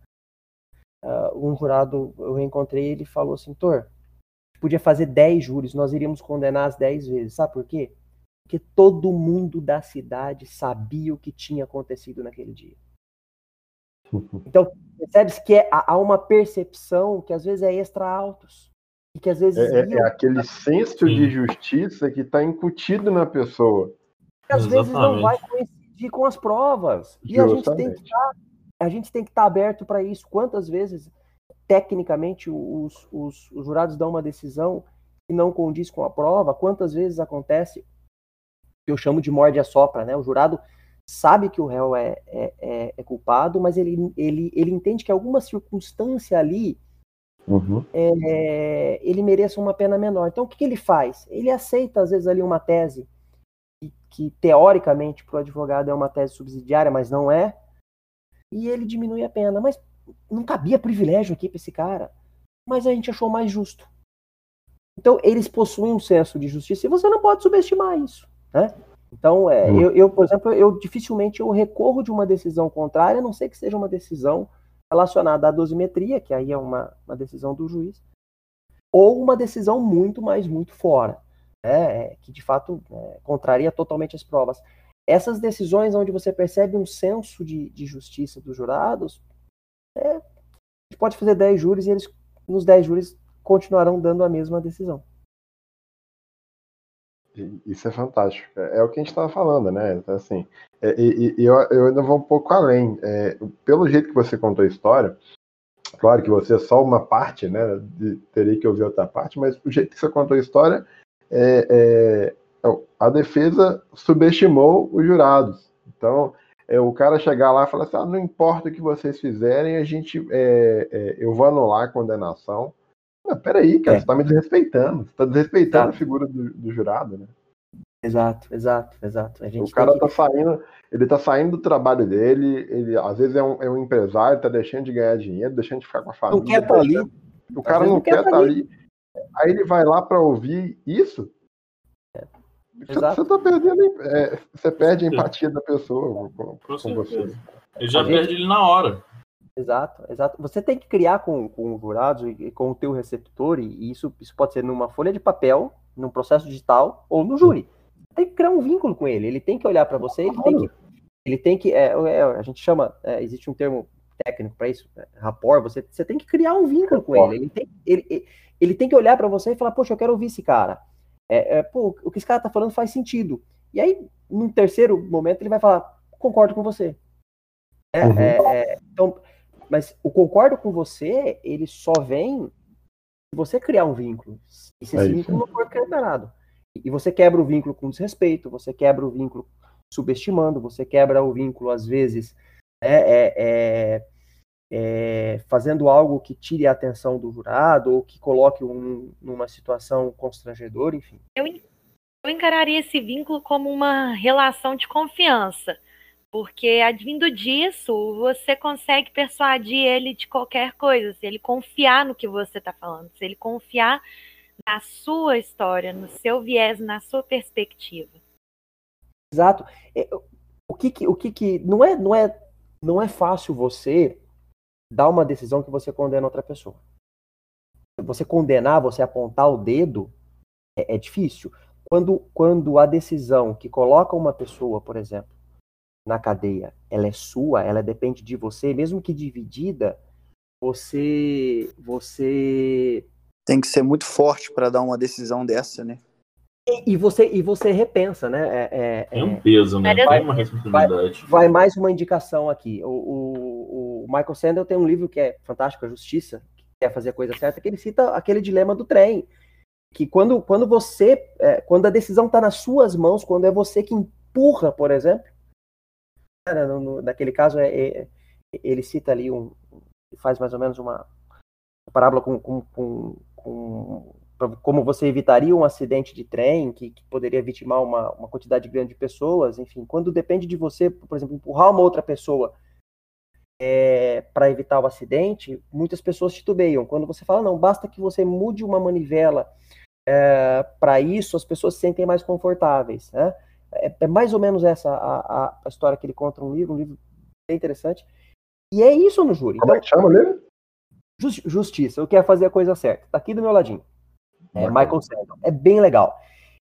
E: uh, um jurado, eu reencontrei ele falou assim, Tor, podia fazer 10 júris, nós iríamos condenar as 10 vezes. Sabe por quê? Porque todo mundo da cidade sabia o que tinha acontecido naquele dia. Então, percebe que é, há uma percepção que às vezes é extra altos. E que às vezes.
A: É, é, é aquele senso Sim. de justiça que está incutido na pessoa.
E: Que às Exatamente. vezes não vai coincidir com as provas. E Justamente. a gente tem que estar a gente tem que estar aberto para isso. Quantas vezes, tecnicamente, os, os, os, jurados dão uma decisão que não condiz com a prova? Quantas vezes acontece, que eu chamo de morde a sopra, né? O jurado sabe que o réu é, é, é, é culpado, mas ele, ele, ele entende que alguma circunstância ali uhum. é, ele mereça uma pena menor. Então, o que, que, ele faz? Ele aceita, às vezes, ali uma tese que, que teoricamente, para o advogado é uma tese subsidiária, mas não é, e ele diminui a pena. Mas não cabia privilégio aqui para esse cara. Mas a gente achou mais justo. Então, eles possuem um senso de justiça e você não pode subestimar isso. Né? Então, é, eu, eu, por exemplo, eu dificilmente eu recorro de uma decisão contrária, a não ser que seja uma decisão relacionada à dosimetria, que aí é uma, uma decisão do juiz, ou uma decisão muito mais, muito fora, né, é, que de fato é, contraria totalmente as provas essas decisões onde você percebe um senso de, de justiça dos jurados, é, a gente pode fazer 10 júris e eles, nos 10 júris, continuarão dando a mesma decisão.
A: Isso é fantástico. É, é o que a gente estava falando, né? Então, assim, é, e, e eu, eu, ainda vou um pouco além. É, pelo jeito que você contou a história, claro que você é só uma parte, né? De, teria que ouvir outra parte, mas o jeito que você contou a história, é, é a defesa subestimou os jurados. Então, é, o cara chegar lá e falar assim: ah, não importa o que vocês fizerem, a gente, é, é, eu vou anular a condenação. Não, peraí, cara, é. você está me desrespeitando. Você está desrespeitando exato. a figura do, do, jurado, né?
E: Exato, exato, exato.
A: o cara está que... saindo, ele tá saindo do trabalho dele, ele às vezes é um, é um empresário, está deixando de ganhar dinheiro, deixando de ficar com a família.
E: Não quer estar tá ali.
A: O cara não, não quer estar tá ali. ali. Aí ele vai lá para ouvir isso, você tá perdendo. É, você perde a empatia da pessoa com, com você.
B: Ele já a perde gente... ele na hora.
E: Exato, exato. Você tem que criar com, com os jurados e com o teu receptor, e isso, isso pode ser numa folha de papel, num processo digital ou no júri. Tem que criar um vínculo com ele. Ele tem que olhar para você, ele tem que. Ele tem que. É, é, a gente chama. É, existe um termo técnico para isso, é, rapport. Você, você tem que criar um vínculo com ele. Ele tem, ele, ele tem que olhar para você e falar: Poxa, eu quero ouvir esse cara é, é, pô, o que esse cara tá falando faz sentido. E aí, num terceiro momento, ele vai falar, concordo com você. É, uhum. É, é, então, mas o concordo com você, ele só vem se você criar um vínculo. E se esse vínculo não for quebrado. E você quebra o vínculo com desrespeito, você quebra o vínculo subestimando, você quebra o vínculo, às vezes, né, é, é, fazendo algo que tire a atenção do jurado ou que coloque um numa situação constrangedora, enfim.
D: Eu, eu encararia esse vínculo como uma relação de confiança, porque advindo disso, você consegue persuadir ele de qualquer coisa, se ele confiar no que você está falando, se ele confiar na sua história, no seu viés, na sua perspectiva.
E: Exato. É, o que o que não é não é não é fácil você dar uma decisão que você condena outra pessoa. Você condenar, você apontar o dedo é, é difícil. Quando quando a decisão que coloca uma pessoa, por exemplo, na cadeia, ela é sua, ela depende de você, mesmo que dividida, você você
C: tem que ser muito forte para dar uma decisão dessa, né?
E: E, você, e você repensa, né? É,
B: é, é um peso, né? Vai, uma responsabilidade.
E: Vai, vai, mais uma indicação aqui. O, o, o, Michael Sandel tem um livro que é fantástico, A Justiça, que quer fazer a coisa certa, que ele cita aquele dilema do trem. Que quando, quando você. É, quando a decisão está nas suas mãos, quando é você que empurra, por exemplo. Né, no, no, naquele caso, é, é, ele cita ali um. faz mais ou menos uma parábola com, com, com com, como você evitaria um acidente de trem que, que poderia vitimar uma, uma, quantidade grande de pessoas, enfim, quando depende de você, por exemplo, empurrar uma outra pessoa é, para evitar o acidente, muitas pessoas titubeiam. Quando você fala, não, basta que você mude uma manivela é, para isso, as pessoas se sentem mais confortáveis. Né? É, é, mais ou menos essa a, a, história que ele conta no livro, um livro bem interessante. E é isso no júri.
A: Como é então, é que chama mesmo?
E: Justiça, eu quero fazer a coisa certa. Tá aqui do meu ladinho. É, Michael Sandel. É bem legal.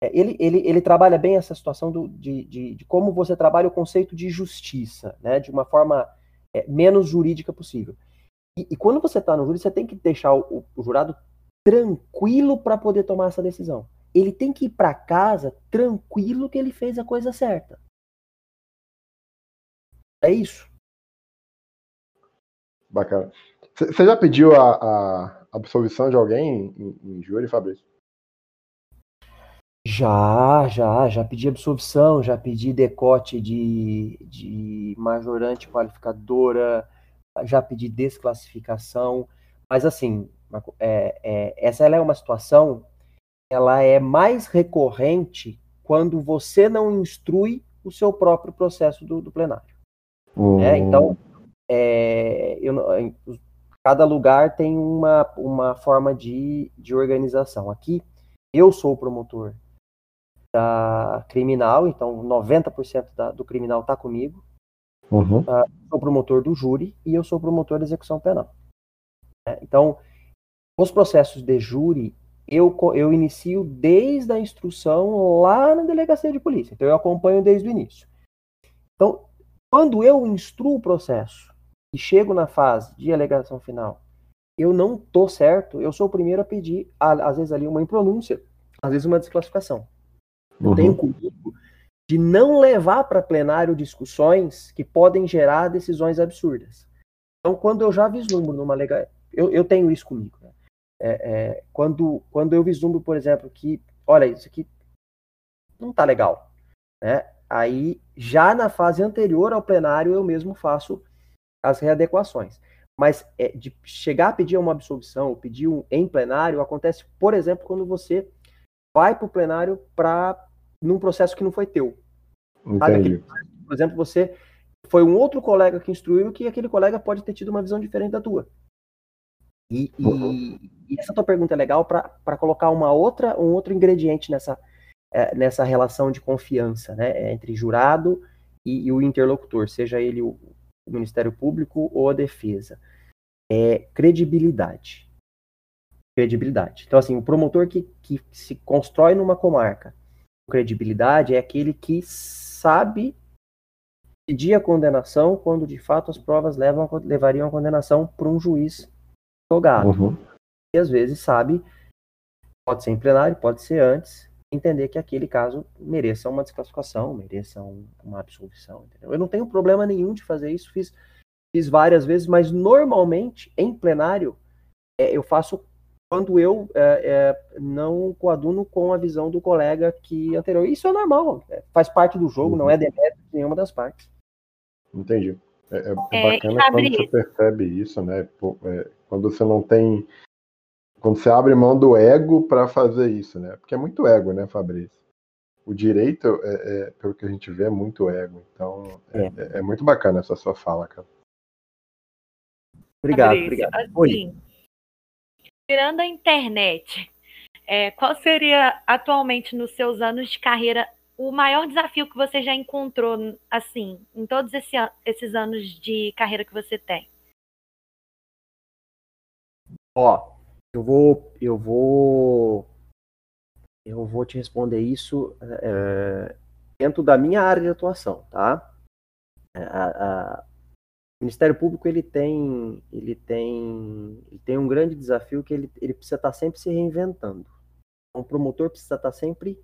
E: É, ele, ele, ele trabalha bem essa situação do, de, de, de, como você trabalha o conceito de justiça, né? De uma forma é, menos jurídica possível. E, e quando você está no júri, você tem que deixar o, o jurado tranquilo para poder tomar essa decisão. Ele tem que ir para casa tranquilo que ele fez a coisa certa. É isso.
A: Bacana. Você já pediu a, a, absolvição de alguém em, em júri, Fabrício?
E: Já, já, já pedi absolvição, já pedi decote de, de majorante qualificadora, já pedi desclassificação, mas assim, é, é, essa é uma situação, ela é mais recorrente quando você não instrui o seu próprio processo do, do plenário. Uhum. É, então, é, eu, cada lugar tem uma, uma forma de, de organização. Aqui, eu sou o promotor da criminal, então 90% da, do criminal está comigo. Uhum. Uh, sou promotor do júri e eu sou promotor da execução penal. É, então, os processos de júri, eu, eu inicio desde a instrução lá na delegacia de polícia. Então, eu acompanho desde o início. Então, quando eu instruo o processo e chego na fase de alegação final, eu não tô certo, eu sou o primeiro a pedir, às vezes ali uma impronúncia, às vezes uma desclassificação. Eu uhum. tenho comigo de não levar para plenário discussões que podem gerar decisões absurdas. Então, quando eu já vislumbro numa legal, eu, eu tenho isso comigo. Né? É, é, quando, quando eu vislumbro, por exemplo, que, olha, isso aqui não tá legal, né? Aí, já na fase anterior ao plenário, eu mesmo faço as readequações. Mas é, de chegar a pedir uma absolvição, pedir um em plenário, acontece, por exemplo, quando você vai para o plenário para num processo que não foi teu. Aquele, por exemplo, você foi um outro colega que instruiu que aquele colega pode ter tido uma visão diferente da tua. E, uhum. e, e essa tua pergunta é legal para colocar uma outra, um outro ingrediente nessa, é, nessa relação de confiança né, entre jurado e, e, o interlocutor, seja ele o, o Ministério Público ou a defesa. É credibilidade. Credibilidade. Então, assim, o promotor que, que se constrói numa comarca, credibilidade é aquele que sabe pedir a condenação quando de fato as provas levam, levariam a condenação para um juiz jogado. Uhum. E às vezes sabe, pode ser em plenário, pode ser antes, entender que aquele caso mereça uma desclassificação, mereça um, uma absolvição. Entendeu? Eu não tenho problema nenhum de fazer isso, fiz, fiz várias vezes, mas normalmente em plenário é, eu faço quando eu é, é, não coaduno com a visão do colega que anterior. Isso é normal, é, faz parte do jogo, não é uhum. demérito de nenhuma das partes.
A: Entendi. É, é, é bacana quando você percebe isso, né? quando você não tem. Quando você abre mão do ego para fazer isso, né? Porque é muito ego, né, Fabrício? O direito, é, pelo que a gente vê, é muito ego. Então, é, muito bacana essa sua fala, cara.
E: Obrigado, Fabrício, obrigado.
D: Assim, tirando a internet, é, qual seria atualmente nos seus anos de carreira o maior desafio que você já encontrou, assim, em todos esse, esses anos de carreira que você tem?
E: Ó, eu vou, eu vou, eu vou te responder isso é, dentro da minha área de atuação, tá? É, a, a, o Ministério Público ele tem, ele tem, ele tem um grande desafio que ele, ele precisa estar sempre se reinventando. Um promotor precisa estar sempre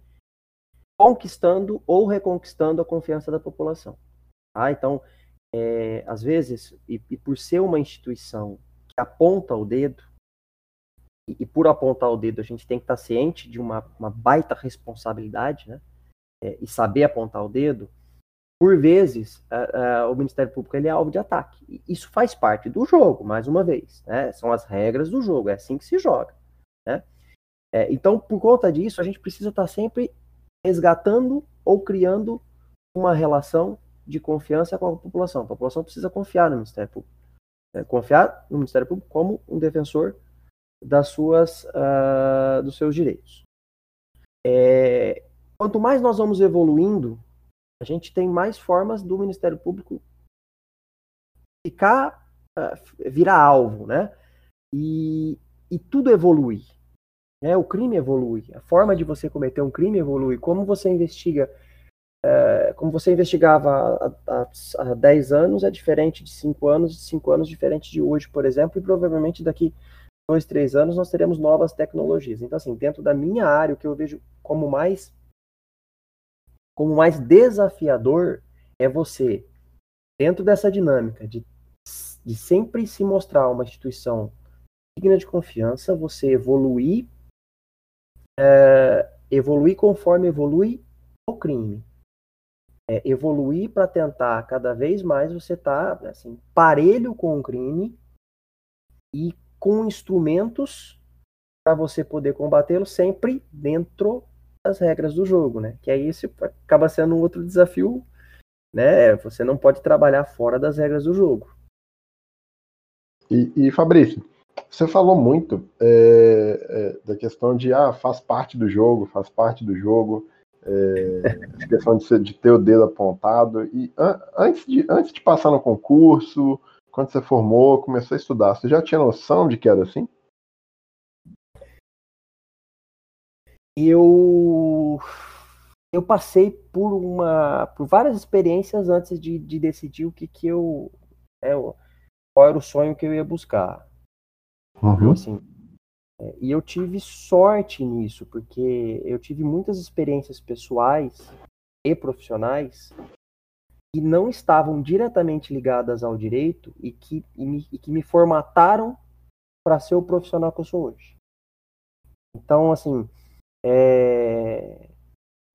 E: conquistando ou reconquistando a confiança da população. Tá? Então, é, às vezes, e, e, por ser uma instituição que aponta o dedo, e, e, por apontar o dedo a gente tem que estar ciente de uma, uma baita responsabilidade, né? É, e saber apontar o dedo, por vezes, o Ministério Público ele é alvo de ataque. Isso faz parte do jogo, mais uma vez. Né? São as regras do jogo, é assim que se joga. Né? É, então, por conta disso, a gente precisa estar sempre resgatando ou criando uma relação de confiança com a população. A população precisa confiar no Ministério Público. Né? Confiar no Ministério Público como um defensor das suas, uh, dos seus direitos. É, quanto mais nós vamos evoluindo a gente tem mais formas do Ministério Público ficar, uh, virar alvo, né? E, e tudo evolui. Né? O crime evolui, a forma de você cometer um crime evolui. Como você investiga, uh, como você investigava há 10 anos é diferente de 5 anos, de 5 anos diferente de hoje, por exemplo, e provavelmente daqui dois, três anos nós teremos novas tecnologias. Então, assim, dentro da minha área, o que eu vejo como mais como mais desafiador é você, dentro dessa dinâmica de, de sempre se mostrar uma instituição digna de confiança, você evoluir, é, evoluir conforme evolui o crime. É, evoluir para tentar cada vez mais você tá, assim, parelho com o crime e com instrumentos para você poder combatê-lo sempre dentro as regras do jogo, né? Que aí isso acaba sendo um outro desafio, né? Você não pode trabalhar fora das regras do jogo.
A: E, e Fabrício, você falou muito é, é, da questão de ah, faz parte do jogo, faz parte do jogo, é, [LAUGHS] questão de, ser, de, ter o dedo apontado. E an, antes, de, antes de passar no concurso, quando você formou, começou a estudar, você já tinha noção de que era assim?
E: eu eu passei por uma por várias experiências antes de, de decidir o que que eu é, qual era o sonho que eu ia buscar uhum. assim é, e eu tive sorte nisso porque eu tive muitas experiências pessoais e profissionais que não estavam diretamente ligadas ao direito e que, e me, e que me formataram para ser o profissional que eu sou hoje então assim é...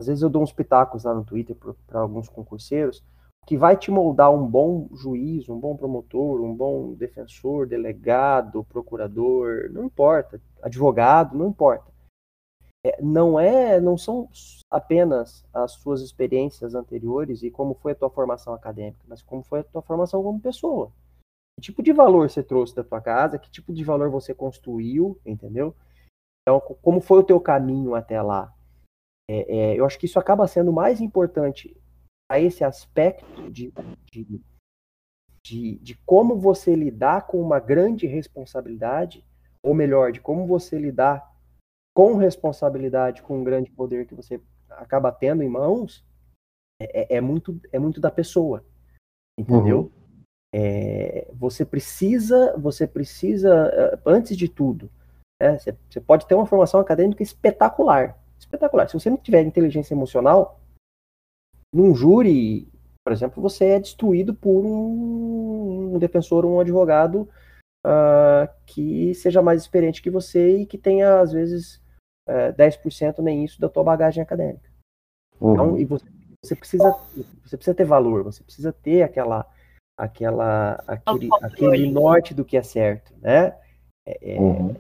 E: Às vezes eu dou uns pitacos lá no Twitter para alguns concurseiros que vai te moldar um bom juiz, um bom promotor, um bom defensor, delegado, procurador, não importa, advogado, não importa. É, não é, não são apenas as suas experiências anteriores e como foi a tua formação acadêmica, mas como foi a tua formação como pessoa. Que tipo de valor você trouxe da tua casa, que tipo de valor você construiu, entendeu? Então, como foi o teu caminho até lá? É, é, eu acho que isso acaba sendo mais importante a esse aspecto de, de, de, de, como você lidar com uma grande responsabilidade, ou melhor, de como você lidar com responsabilidade com um grande poder que você acaba tendo em mãos, é, é, é muito, é muito da pessoa, entendeu? Uhum. É, você precisa, você precisa, eh, antes de tudo, é, você, você pode ter uma formação acadêmica espetacular. Espetacular. Se você não tiver inteligência emocional, num júri, por exemplo, você é destruído por um, um defensor, um advogado uh, que seja mais experiente que você e que tenha, às vezes, uh, 10% nem isso da tua bagagem acadêmica. Uhum. Então, e você, você, precisa, você precisa ter valor, você precisa ter aquela, aquela, aquele, aquele norte do que é certo, né? É, é, uhum.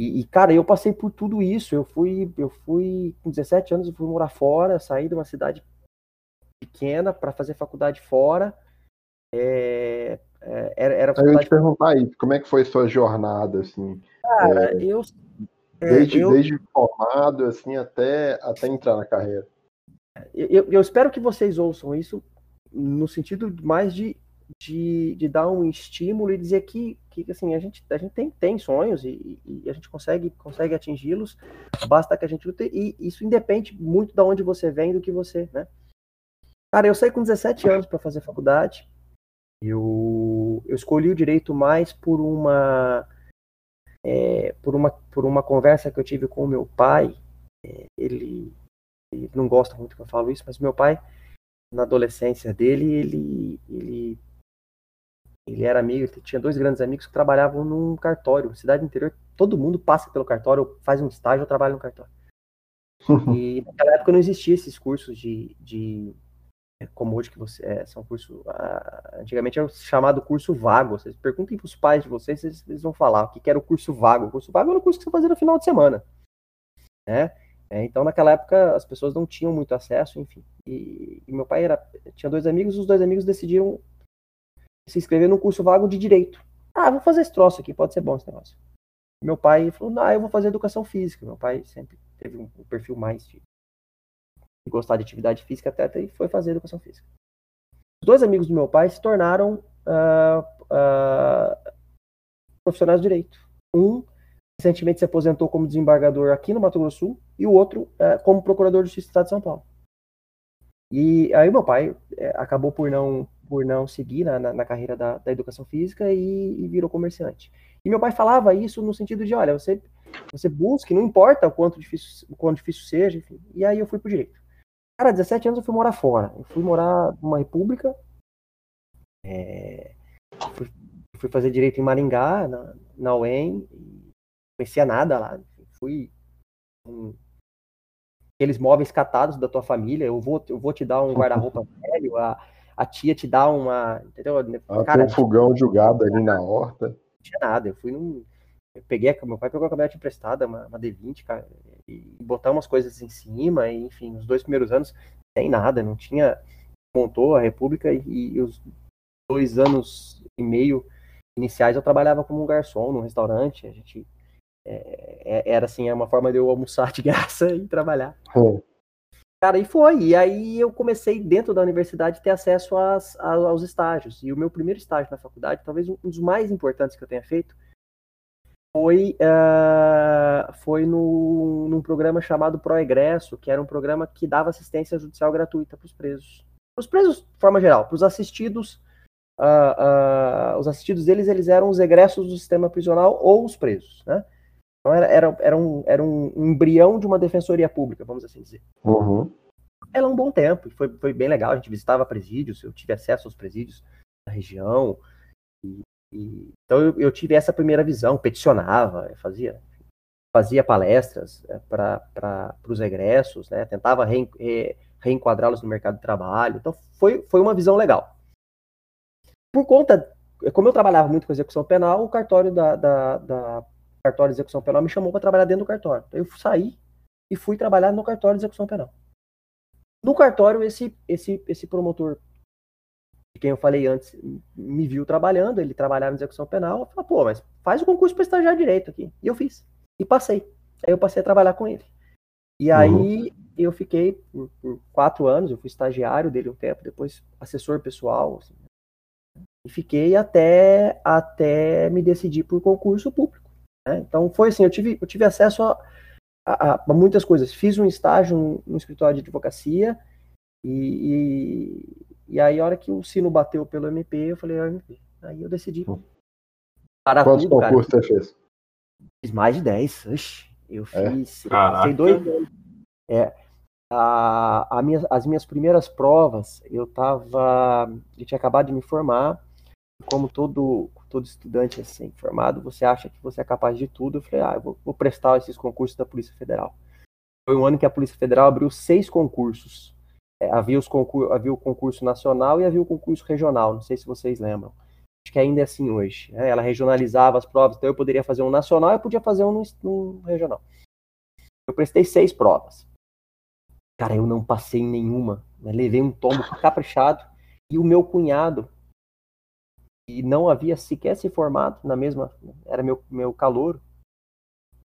E: e, e, cara, eu passei por tudo isso. Eu fui, eu fui com 17 anos, eu fui morar fora, saí de uma cidade pequena para fazer faculdade fora. É, é, era, era.
A: Eu ia te perguntar isso, como é que foi sua jornada, assim?
E: Cara, é, eu...
A: É, desde, eu... desde formado, assim, até, até entrar na carreira.
E: Eu, eu, espero que vocês ouçam isso no sentido mais de, de, de dar um estímulo e dizer que, que assim, a gente, a gente tem, tem sonhos e, e a gente consegue, consegue atingi-los, basta que a gente lute, e isso independe muito de onde você vem do que você, né? Cara, eu saí com 17 anos para fazer faculdade. Eu, eu escolhi o direito mais por uma, é, por uma por uma conversa que eu tive com o meu pai. É, ele, ele não gosta muito que eu falo isso, mas meu pai, na adolescência dele, ele, ele, ele era amigo, ele tinha dois grandes amigos que trabalhavam num cartório. Cidade interior, todo mundo passa pelo cartório, faz um estágio ou trabalha no cartório. [LAUGHS] E naquela época não existia esses cursos de, de como hoje que você é, são curso ah, antigamente era chamado curso vago. Vocês perguntem para os pais de vocês eles, vão falar o que, que era o curso vago. O curso vago era o curso que você fazia no final de semana né? É, então naquela época as pessoas não tinham muito acesso enfim. E, e, meu pai era tinha dois amigos os dois amigos decidiram se inscrever no curso vago de direito. Ah vou fazer esse troço aqui pode ser bom esse negócio. Meu pai falou não eu vou fazer educação física. Meu pai sempre teve um, um perfil mais de gostar de atividade física até e foi fazer educação física. Os dois amigos do meu pai se tornaram uh, uh, profissionais de direito. Um recentemente se aposentou como desembargador aqui no Mato Grosso do Sul e o outro uh, como procurador do Estado de São Paulo. E aí meu pai é, acabou por não por não seguir na, na, na carreira da, da, educação física e, e, virou comerciante. E meu pai falava isso no sentido de, olha, você você busque, não importa o quanto difícil, o quanto difícil seja, enfim. E aí eu fui pro direito. Cara, 17 anos eu fui morar fora. Eu fui morar numa república. É, fui, fui, fazer direito em Maringá, na, na UEM. Não conhecia nada lá. Fui. Um, aqueles móveis catados da tua família. Eu vou, eu vou te dar um guarda-roupa [LAUGHS] velho. A, a tia te dá uma. Entendeu?
A: Ah, Cara, tem um fogão jogado ali na horta. Não
E: tinha nada. Eu fui num. Eu peguei, meu pai pegou a caminhonete emprestada, uma, uma D20, cara, e botar umas coisas em cima, e, enfim, os dois primeiros anos sem nada, não tinha. Montou a República e, e os dois anos e meio iniciais eu trabalhava como um garçom num restaurante, a gente. É, é era assim, é uma forma de eu almoçar de graça e trabalhar. Hum. Cara, e foi. E aí eu comecei dentro da universidade ter acesso às, aos estágios. E o meu primeiro estágio na faculdade, talvez um dos mais importantes que eu tenha feito, foi, uh, foi no, num programa chamado Proegresso, que era um programa que dava assistência judicial gratuita para os presos. Para os presos, de forma geral, para os assistidos, uh, uh, os assistidos deles, eles eram os egressos do sistema prisional ou os presos, né? Então era, era, era, um, era um embrião de uma defensoria pública, vamos assim dizer.
A: Uhum.
E: Era um bom tempo, foi, foi bem legal, a gente visitava presídios, eu tive acesso aos presídios da região, e então eu, eu, tive essa primeira visão, peticionava, fazia, fazia palestras é, para os egressos, né, tentava re, re, reenquadrá-los no mercado de trabalho. Então foi, foi uma visão legal. Por conta, como eu trabalhava muito com execução penal, o cartório da, da, da cartório de execução penal me chamou para trabalhar dentro do cartório. Então, eu saí e fui trabalhar no cartório de execução penal. No cartório, esse, esse, esse promotor quem eu falei antes, me viu trabalhando, ele trabalhava em execução penal, falou, pô, mas faz o concurso para estagiar direito aqui. E eu fiz. E passei. Aí eu passei a trabalhar com ele. E aí uhum. eu fiquei por, por, quatro anos, eu fui estagiário dele um tempo, depois assessor pessoal. Assim, e fiquei até, até me decidir por concurso público. Né? Então foi assim, eu tive, eu tive acesso a, a, a muitas coisas. Fiz um estágio no, no escritório de advocacia e, e aí, a hora que o sino bateu pelo MP, eu falei, ah, MP. Aí eu decidi
A: hum. parar Quantos tudo, concursos você fez?
E: Fiz mais de 10. Oxi, eu é? fiz. É? dois anos. É. A, a minha, as minhas primeiras provas, eu tava. Eu tinha acabado de me formar. Como todo, todo estudante recém-formado, você acha que você é capaz de tudo? Eu falei, ah, eu vou, vou prestar esses concursos da Polícia Federal. Foi um ano que a Polícia Federal abriu seis concursos. É, havia, os concur havia o concurso nacional e havia o concurso regional, não sei se vocês lembram. Acho que ainda é assim hoje. Né? Ela regionalizava as provas, então eu poderia fazer um nacional e podia fazer um no, regional. Eu prestei seis provas. Cara, eu não passei em nenhuma. Né? Levei um tombo caprichado. E o meu cunhado, que não havia sequer se formado na mesma. Era meu, meu calor.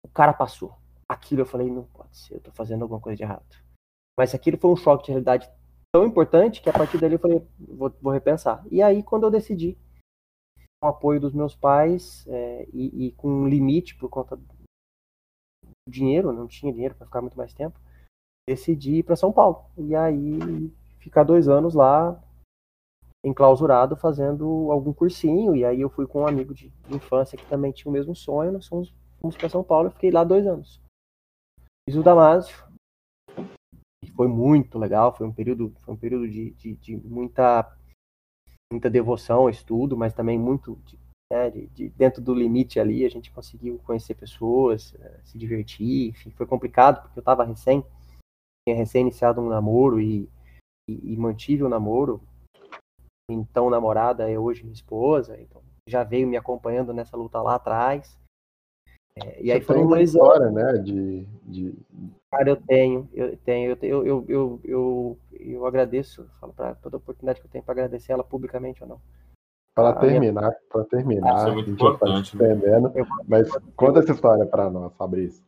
E: O cara passou. Aquilo eu falei, não pode ser, eu tô fazendo alguma coisa de errado. Mas aquilo foi um choque de realidade tão importante que a partir dali eu falei, vou, vou repensar. E aí, quando eu decidi, com o apoio dos meus pais é, e, e, com um limite por conta do dinheiro, não tinha dinheiro para ficar muito mais tempo, decidi ir para São Paulo. E aí, ficar dois anos lá, enclausurado, fazendo algum cursinho. E aí, eu fui com um amigo de infância que também tinha o mesmo sonho. Nós fomos, fomos para São Paulo e fiquei lá dois anos. Fiz o Damásio. Foi muito legal, foi um período, foi um período de, de, de muita muita devoção ao estudo, mas também muito de, né, de, de, dentro do limite ali, a gente conseguiu conhecer pessoas, eh, se divertir, enfim, foi complicado porque eu estava recém, tinha recém iniciado um namoro e, e, e mantive o um namoro, então namorada é hoje minha esposa, então já veio me acompanhando nessa luta lá atrás,
A: é, e aí foi uma história, né? De, de...
E: Cara, eu tenho, eu tenho, eu, eu, eu, eu, eu agradeço, falo para toda oportunidade que eu tenho para agradecer ela publicamente ou não.
A: Para terminar, minha... para terminar,
B: é muito tá importante,
A: tá entendendo, eu, mas conta essa história para nós, Fabrício.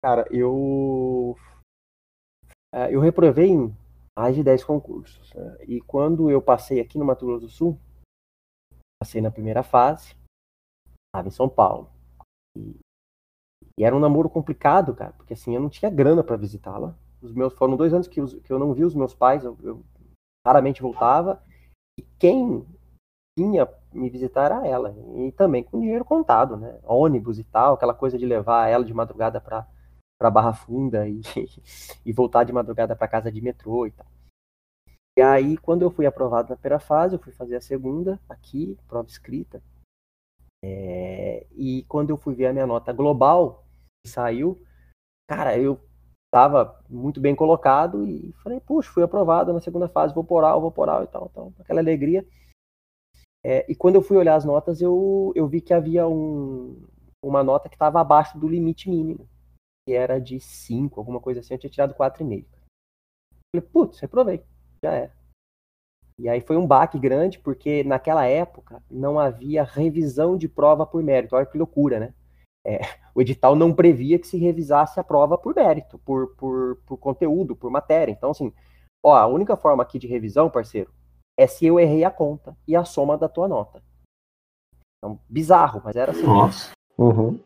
E: Cara, eu é, eu reprovei em mais de 10 concursos. Né? E quando eu passei aqui no Mato Grosso do Sul, passei na primeira fase, estava em São Paulo. E e era um namoro complicado, cara, porque assim, eu não tinha grana para visitá-la. Os meus foram dois anos que, eu, que eu não vi os meus pais, eu, eu raramente voltava. E quem vinha me visitar era ela. E também com dinheiro contado, né? Ônibus e tal, aquela coisa de levar ela de madrugada para para Barra Funda e, [LAUGHS] e voltar de madrugada para casa de metrô e tal. E aí, quando eu fui aprovado na primeira fase, eu fui fazer a segunda aqui, prova escrita. É, e quando eu fui ver a minha nota global, saiu, cara, eu estava muito bem colocado e falei, puxa, fui aprovado na segunda fase, vou por oral, vou por oral e tal, então, aquela alegria. É, e quando eu fui olhar as notas, eu, eu vi que havia um, uma nota que estava abaixo do limite mínimo, que era de 5, alguma coisa assim, eu tinha tirado 4,5. Falei, putz, reprovei, já era. E aí foi um baque grande, porque naquela época não havia revisão de prova por mérito. Olha que loucura, né? É, o edital não previa que se revisasse a prova por mérito, por, por, por conteúdo, por matéria. Então, assim, ó, a única forma aqui de revisão, parceiro, é se eu errei a conta e a soma da tua nota. Então, bizarro, mas era assim.
B: Nossa.
A: Uhum.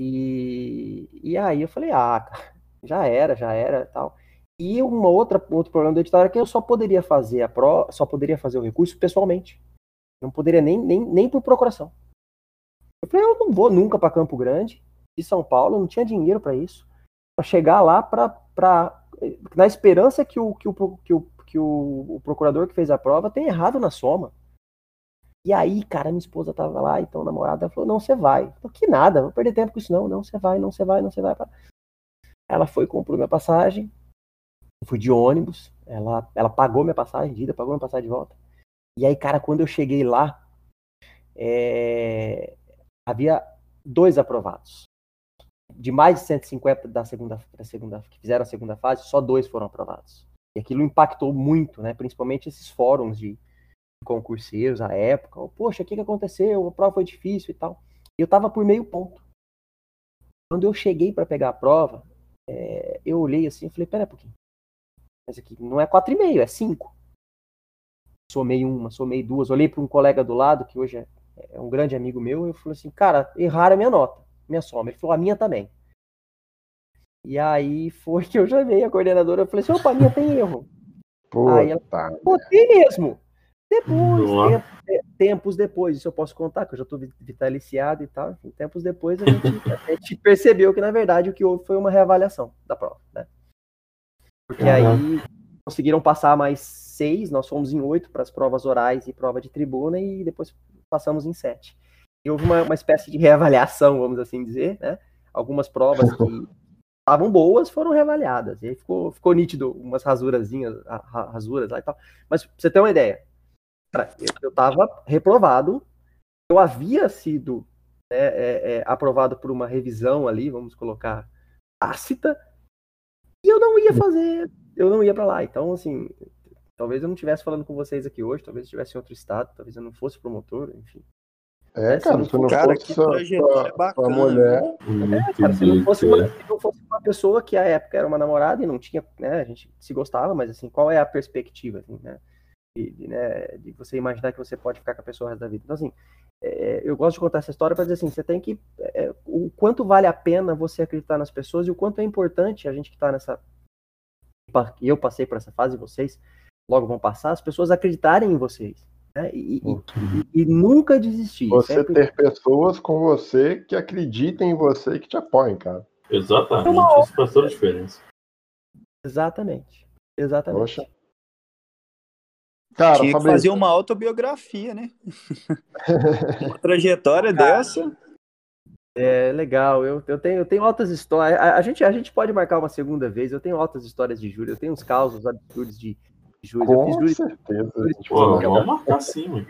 E: E, e aí eu falei, ah, [LAUGHS] já era, já era tal. E uma outra outro problema do edital era que eu só poderia fazer a pro, só poderia fazer o recurso pessoalmente. Não poderia nem, nem, nem por procuração. Eu falei, eu não vou nunca para Campo Grande, de São Paulo, não tinha dinheiro para isso. Para chegar lá para na esperança que o que o, que o, que o, o procurador que fez a prova tenha errado na soma. E aí, cara, minha esposa tava lá, então a namorada falou: "Não, você vai". Eu que nada, vou perder tempo com isso não, não, você vai, não, você vai, não, você vai. Ela foi comprou minha passagem. Eu fui de ônibus, ela ela pagou minha passagem de ida, pagou minha passagem de volta. E aí, cara, quando eu cheguei lá, é, havia dois aprovados. De mais de 150 da segunda, da segunda, que fizeram a segunda fase, só dois foram aprovados. E aquilo impactou muito, né? principalmente esses fóruns de concurseiros à época. Poxa, o que, que aconteceu? A prova foi difícil e tal. E eu estava por meio ponto. Quando eu cheguei para pegar a prova, é, eu olhei assim e falei, pera um pouquinho. Mas aqui não é 4,5, é 5. Somei uma, somei duas. Olhei para um colega do lado, que hoje é é um grande amigo meu, eu falei assim, cara, erraram a minha nota, minha soma. Ele falou, a minha também. E aí foi que eu chamei a coordenadora, eu falei assim, opa, a minha tem erro.
A: Puta
E: aí ela, pô, tem mesmo. Depois, tempo, tempos depois, isso eu posso contar, que eu já estou vitaliciado e tal, enfim, tempos depois a gente, [LAUGHS] a gente, percebeu que, na verdade, o que houve foi uma reavaliação da prova, né? Porque uhum. aí conseguiram passar mais seis, nós fomos em oito para as provas orais e prova de tribuna, e depois passamos em sete. E houve uma, uma espécie de reavaliação, vamos assim dizer, né? Algumas provas que estavam boas foram reavaliadas. E aí ficou, ficou nítido umas rasurazinhas, rasuras lá e tal. Mas pra você ter uma ideia, eu estava reprovado, eu havia sido né, é, é, aprovado por uma revisão ali, vamos colocar, tácita, e eu não ia fazer, eu não ia para lá. Então, assim, talvez eu não estivesse falando com vocês aqui hoje, talvez eu estivesse em outro estado, talvez eu não fosse promotor, enfim.
A: É, cara, se não
C: cara,
A: fosse sua, sua,
C: bacana,
A: sua mulher.
E: É, cara, se não, fosse uma, se não fosse uma pessoa que à época era uma namorada e não tinha, né, a gente se gostava, mas assim, qual é a perspectiva, assim, né? De, de, né, de você imaginar que você pode ficar com a pessoa o resto da vida. Então, assim, é, eu gosto de contar essa história para dizer assim, você tem que, é, o quanto vale a pena você acreditar nas pessoas e o quanto é importante a gente que está nessa, eu passei por essa fase, vocês logo vão passar, as pessoas acreditarem em vocês. Né? E, e, e, nunca desistir.
A: Você sempre... ter pessoas com você que acreditem em você e que te apoiem, cara.
B: Exatamente, isso faz toda a diferença.
E: Exatamente. Exatamente. Poxa.
C: Cara, Tinha que fazer uma autobiografia, né? [LAUGHS] uma trajetória cara, dessa.
E: É legal, eu, eu, tenho, eu tenho altas histórias. A, a, gente, a gente pode marcar uma segunda vez. Eu tenho altas histórias de Júlio, eu tenho uns causos absurdos de,
A: Júlio. Com eu fiz certeza.
B: Pô, vamos marcar sim, mano.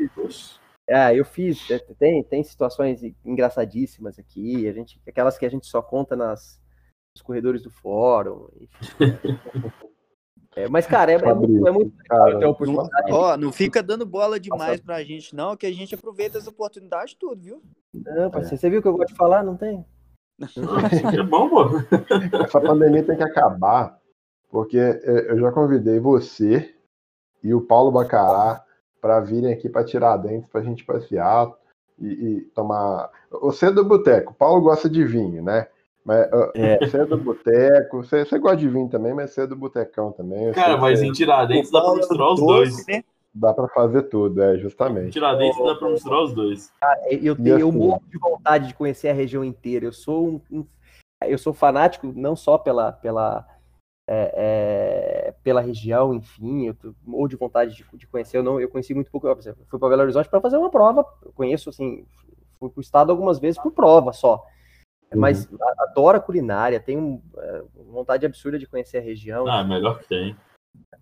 E: É, eu fiz. É, tem, tem situações engraçadíssimas aqui, a gente, aquelas que a gente só conta nas, nos corredores do fórum. [LAUGHS] É, mas, cara, é, é muito, é muito legal ter
C: oportunidade. Ó, não fica dando bola demais pra gente, não, que a gente aproveita as oportunidades tudo, viu?
E: Não, parceiro, você viu que eu gosto de falar? Não tem?
B: é bom, pô. [LAUGHS]
A: Essa pandemia tem que acabar, porque eu já convidei você e o Paulo Bacará para virem aqui para tirar dentes, para a gente passear e, e, tomar. Você é do boteco, Paulo gosta de vinho, né? Mas é. [LAUGHS] você é do boteco, você, você gosta de vinho também, mas você é do botecão também.
B: Cara, mas em Tiradentes dá para misturar os dois. Né?
A: Dá para fazer tudo, é, justamente. Em
B: Tiradentes dá para misturar os dois.
E: Cara, eu tenho eu assim? morro de vontade de conhecer a região inteira. Eu sou um, um eu sou fanático não só pela, pela é, é, pela região, enfim, eu ou de vontade de, de, conhecer, eu não, eu conheci muito pouco, eu fui para Belo Horizonte para fazer uma prova, eu conheço, assim, fui para o estado algumas vezes por prova só, uhum. mas adoro a culinária, tenho é, vontade absurda de conhecer a região.
B: Ah, melhor que tem.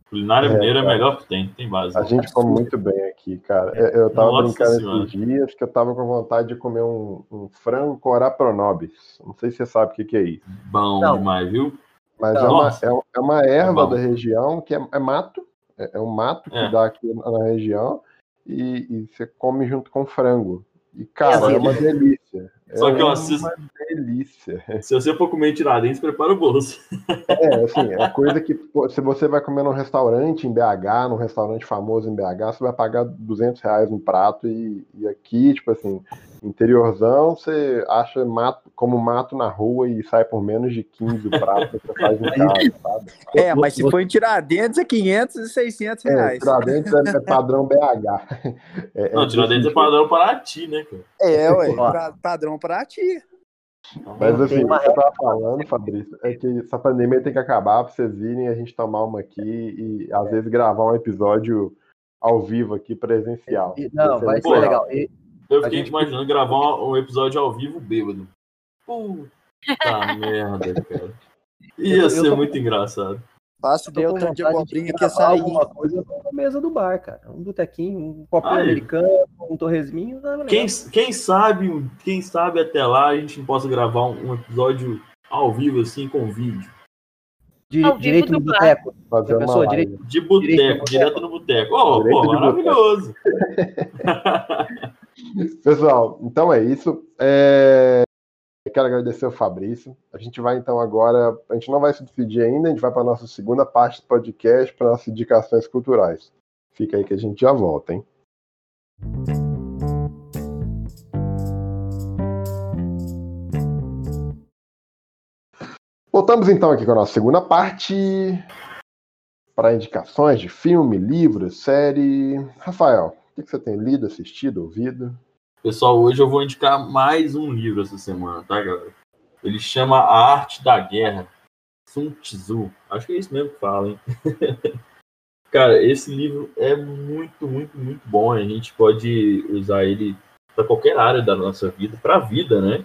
B: Culinária é, mineira é melhor que tem, tem base.
A: A gente come muito bem aqui, cara. Eu tava Nossa brincando senhora. esses dias que eu tava com vontade de comer um, um frango com orapronobis. Não sei se você sabe o que, que é isso.
B: Bom Não. demais, viu?
A: Mas é uma, é, é, uma erva é da região que é, é mato, é, um mato que dá aqui na região e, e, você come junto com frango. E, cara, é, uma delícia.
B: Só que eu assisto. Uma delícia. Se você for comer em Tiradentes, prepara o bolso.
A: É, assim, é coisa que se você vai comer num restaurante em BH, num restaurante famoso em BH, você vai pagar 200 reais no prato e, e aqui, tipo assim, interiorzão, você acha mato, como mato na rua e sai por menos de 15 o prato que você faz em casa, [LAUGHS] sabe?
C: É, mas se for em Tiradentes é 500 e 600 reais. É,
A: Tiradentes é, é padrão BH.
B: É, Não, Tiradentes é padrão Paraty, né, cara?
C: É, ué, padrão Paraty.
A: Mas assim, o que eu tava falando, Fabrício, é que essa pandemia tem que acabar pra vocês virem a gente tomar uma aqui e às vezes gravar um episódio ao vivo aqui, presencial.
E: Não, vai ser legal.
B: E eu fiquei gente... imaginando gravar um, episódio ao vivo bêbado. Puta [LAUGHS] merda, cara. Ia eu, ser eu tô... muito engraçado.
C: Fácil de outra de abobrinha que sair.
E: alguma coisa na mesa do bar, cara. Um botequinho, um copinho Ai. americano, um torresminho.
B: Quem, quem sabe, quem sabe até lá a gente não possa gravar um, um episódio ao vivo, assim, com vídeo.
E: De, direito no boteco.
B: Pessoa, direito, de boteco, direto no boteco. Oh, pô, maravilhoso. [LAUGHS]
A: Pessoal, então é isso. É... Quero agradecer o Fabrício. A gente vai então agora. A gente não vai se despedir ainda, a gente vai para a nossa segunda parte do podcast, para nossas indicações culturais. Fica aí que a gente já volta, hein? Voltamos então aqui com a nossa segunda parte para indicações de filme, livro, série. Rafael, o que você tem lido, assistido, ouvido?
B: Pessoal, hoje eu vou indicar mais um livro essa semana, tá, galera? Ele chama A Arte da Guerra, Sun Tzu. Acho que é isso mesmo que fala, hein? [LAUGHS] Cara, esse livro é muito, muito, muito bom. A gente pode usar ele para qualquer área da nossa vida, para a vida, né?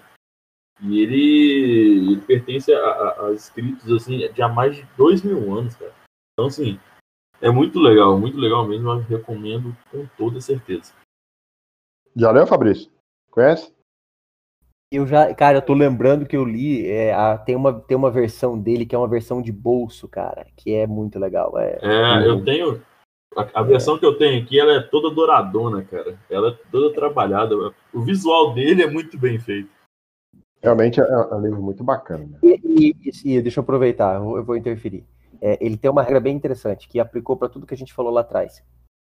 B: E ele, ele pertence a, a, a, escritos assim de há mais de dois mil anos, cara. Então, assim, é muito legal, muito legal mesmo. Eu recomendo com toda certeza.
A: Já leu, Fabrício? Conhece?
E: Eu já, cara, eu tô lembrando que eu li, é, a, tem, uma, tem uma versão dele que é uma versão de bolso, cara, que é muito legal. É,
B: é eu tenho. A, a versão é. que eu tenho aqui, ela é toda douradona, cara. Ela é toda trabalhada. O visual dele é muito bem feito.
A: Realmente é, é um livro muito bacana. Né?
E: E, e, e, deixa eu aproveitar, eu vou, eu vou interferir. É, ele tem uma regra bem interessante que aplicou para tudo que a gente falou lá atrás.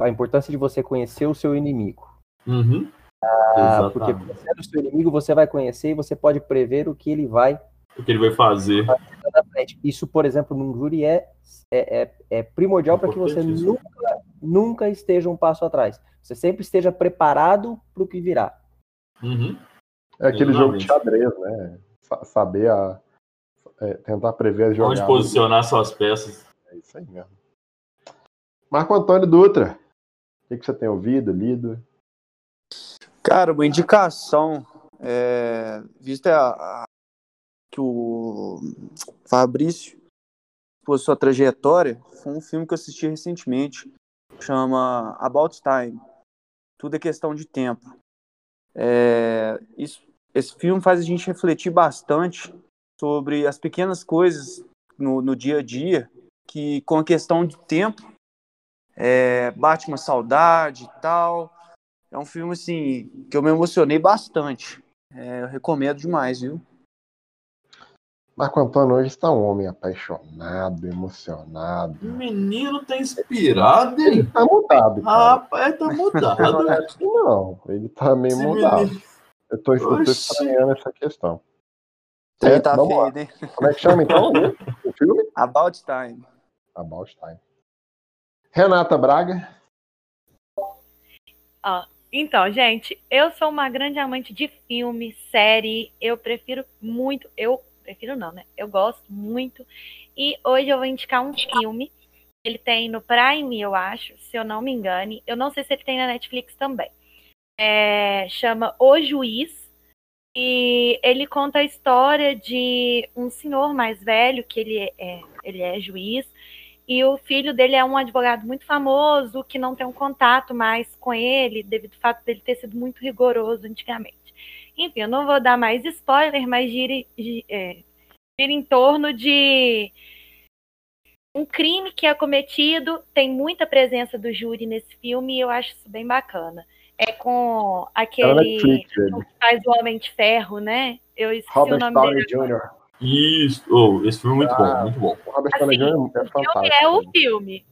E: A importância de você conhecer o seu inimigo.
B: Uhum.
E: Ah, porque conhecendo o seu inimigo, você vai conhecer e você pode prever o que ele vai
B: o que ele vai fazer.
E: Isso, por exemplo, num júri é, é, é, é primordial para que você nunca, nunca esteja um passo atrás. Você sempre esteja preparado para o que virá.
B: Uhum.
A: É aquele jogo de xadrez, né? Saber a, é, tentar prever as jogadas.
B: Onde posicionar suas peças.
A: É isso aí mesmo. Marco Antônio Dutra, o que, você tem ouvido, lido?
C: Cara, uma indicação, é, vista a, a, que o Fabrício pôs sua trajetória, foi um filme que eu assisti recentemente, chama About Time. Tudo é questão de tempo. É, isso, esse filme faz a gente refletir bastante sobre as pequenas coisas no, no dia a dia que, com a questão de tempo, é, bate uma saudade e tal. É um filme, assim, que eu me emocionei bastante. É, eu recomendo demais, viu?
A: Marco Antônio hoje está um homem apaixonado, emocionado.
B: O menino tá inspirado, hein?
A: Ele tá mudado.
B: Cara. Rapaz, tá mudado. [LAUGHS]
A: Não, ele tá meio Esse mudado. Menino... Eu tô, eu tô estranhando essa questão.
C: Ele é, tá feio, né?
A: Como é que chama então o filme?
C: About Time.
A: About Time. Renata Braga.
D: Ó, então, gente, eu sou uma grande amante de filme, série. Eu prefiro muito. Eu prefiro não, né? Eu gosto muito. E hoje eu vou indicar um filme. Ele tem no Prime, eu acho, se eu não me engane. Eu não sei se ele tem na Netflix também. É, chama O Juiz. E ele conta a história de um senhor mais velho, que ele é, ele é juiz, e o filho dele é um advogado muito famoso, que não tem um contato mais com ele, devido ao fato dele ter sido muito rigoroso antigamente. Enfim, eu não vou dar mais spoiler, mas gira, é, gira em torno de um crime que é cometido, tem muita presença do júri nesse filme e eu acho isso bem bacana. É com aquele que faz o Homem de Ferro, né? Eu esqueci
A: Robert
D: o nome
A: Downey
D: dele.
A: Jr.
B: Isso, oh, esse filme é muito ah, bom, muito bom.
A: O Robert
D: assim,
A: é fantástico.
D: Filme é o filme.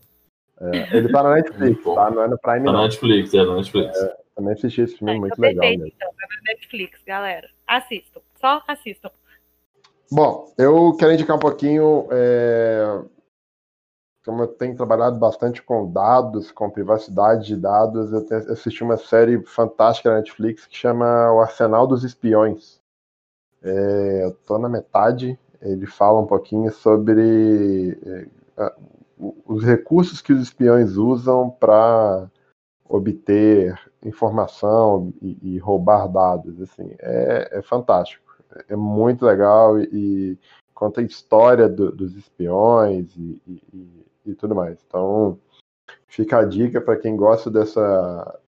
A: É, ele tá na Netflix, tá? Não é no Prime,
B: tá
A: não.
B: na Netflix, é na Netflix. É,
A: também assisti esse filme, é, muito legal
D: perfeito,
A: mesmo.
D: Então, tá na Netflix, galera. Assistam, só assistam.
A: Bom, eu quero indicar um pouquinho é, como eu tenho trabalhado bastante com dados, com privacidade de dados, eu tenho, assisti uma série fantástica na Netflix que chama O Arsenal dos Espiões. É, eu estou na metade, ele fala um pouquinho sobre é, os recursos que os espiões usam para obter informação e, e, roubar dados. Assim, é, é fantástico, é muito legal e, e conta a história do, dos espiões e, e tudo mais. Então, fica a dica para quem gosta dessa, de,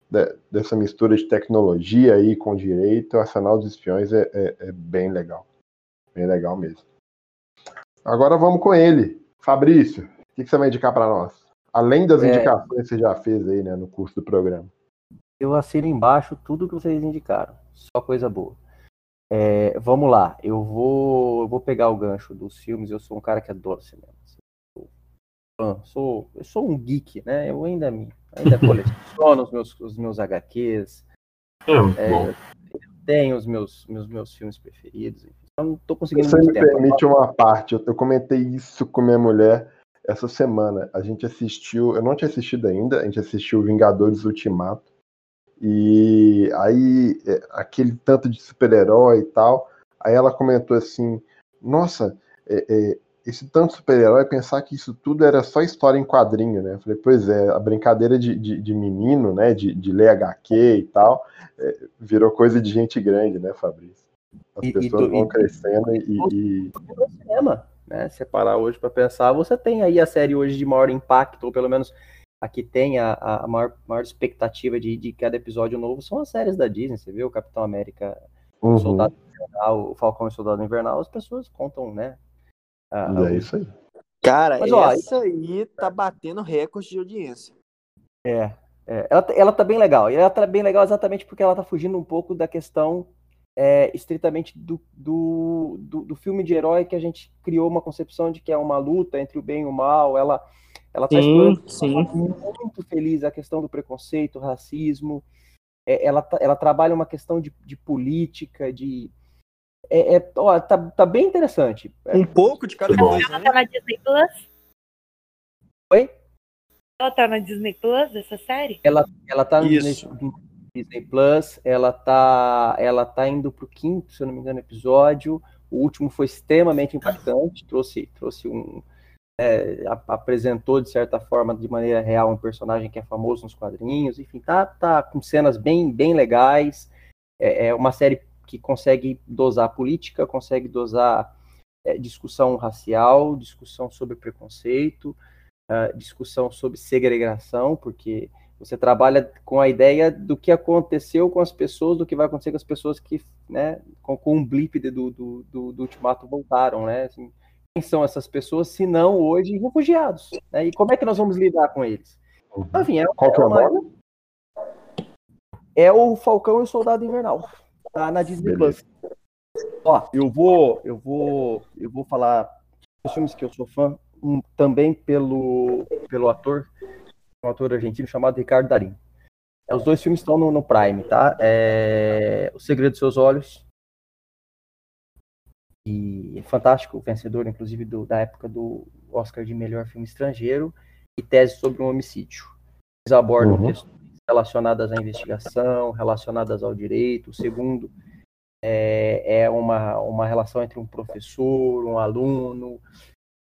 A: dessa mistura de tecnologia aí com direito, Arsenal dos Espiões é, é, é, bem legal. Bem legal mesmo. Agora vamos com ele. Fabrício, o que, que você vai indicar para nós? Além das é, indicações que você já fez aí né, no curso do programa.
E: Eu assino embaixo tudo que vocês indicaram. Só coisa boa. É, vamos lá, eu vou, eu vou pegar o gancho dos filmes. Eu sou um cara que adora cinema fã, sou, eu sou um geek, né? Eu ainda me ainda coleciono [LAUGHS] os meus, os meus HQs.
B: É, é,
E: tenho os meus, meus, meus filmes preferidos. Eu não tô conseguindo
A: Você me tempo. permite uma parte, eu, eu comentei isso com minha mulher essa semana. A gente assistiu, eu não tinha assistido ainda, a gente assistiu Vingadores Ultimato. E aí, é, aquele tanto de super-herói e tal. Aí ela comentou assim: Nossa, é, é, esse tanto super-herói, pensar que isso tudo era só história em quadrinho, né? Eu falei, pois é, a brincadeira de, de, de menino, né? De, de ler HQ e tal, é, virou coisa de gente grande, né, Fabrício? As
E: E- e
A: pessoas
E: do-
A: vão
E: e-
A: crescendo e, e-
E: cinema, né? Separar hoje para pensar, você tem aí a série hoje de maior impacto, ou pelo menos a que tem a, a maior, maior expectativa de, de cada episódio novo, são as séries da Disney, você o Capitão América, o
A: Uhum,
E: Soldado Invernal, o Falcão e o Soldado Invernal, as pessoas contam, né? A-
A: e é
E: o-
A: isso aí.
C: Cara,
E: Mas, ó,
C: essa aí tá batendo recorde de audiência.
E: É, é, ela, tá- ela tá bem legal. E ela tá bem legal exatamente porque ela tá fugindo um pouco da questão é, estritamente do, do, do, do filme de herói que a gente criou uma concepção de que é uma luta entre o bem e o mal. Ela, ela tá
C: sim.
E: forma muito feliz a questão do preconceito, racismo. É, ela, tá- ela trabalha uma questão de, de política, de. É, é- ó, tá, tá bem interessante. É,
C: Um pouco de cada coisa,
D: Ela
C: né?
D: tá na Disney Plus?
E: Oi?
D: Ela tá na Disney Plus, essa série?
E: Ela tá no
C: Isso.
E: Disney, Disney Plus, ela tá, ela tá indo pro quinto, se eu não me engano, episódio. O último foi extremamente impactante, trouxe, trouxe um. é, apresentou, de certa forma, de maneira real, um personagem que é famoso nos quadrinhos. Enfim, tá, tá com cenas bem, bem legais. É, é uma série que consegue dosar política, consegue dosar é, discussão racial, discussão sobre preconceito, ah, discussão sobre segregação, porque você trabalha com a ideia do que aconteceu com as pessoas, do que vai acontecer com as pessoas que, né, com, com um blip do, do, do, do ultimato voltaram, né? Assim, quem são essas pessoas, se não hoje refugiados? Né? E como é que nós vamos lidar com eles?
A: Uhum.
E: Então, Enfim, é,
A: Qual que é o
E: uma-
A: nome?
E: é o Falcão e o Soldado Invernal. Tá na Disney
A: Beleza.
E: Plus. Ó, eu vou, eu vou, eu vou falar dos filmes que eu sou fã, um, também pelo, pelo ator, um ator argentino chamado Ricardo Darín. É, os dois filmes estão no, no Prime, tá? É, o Segredo dos Seus Olhos. E é fantástico, vencedor, inclusive, do- da época do Oscar de melhor filme estrangeiro. E Tese sobre um homicídio. Eles abordam
A: Uhum.
E: questões relacionadas à investigação, relacionadas ao direito. O segundo é, é uma, uma relação entre um professor, um aluno.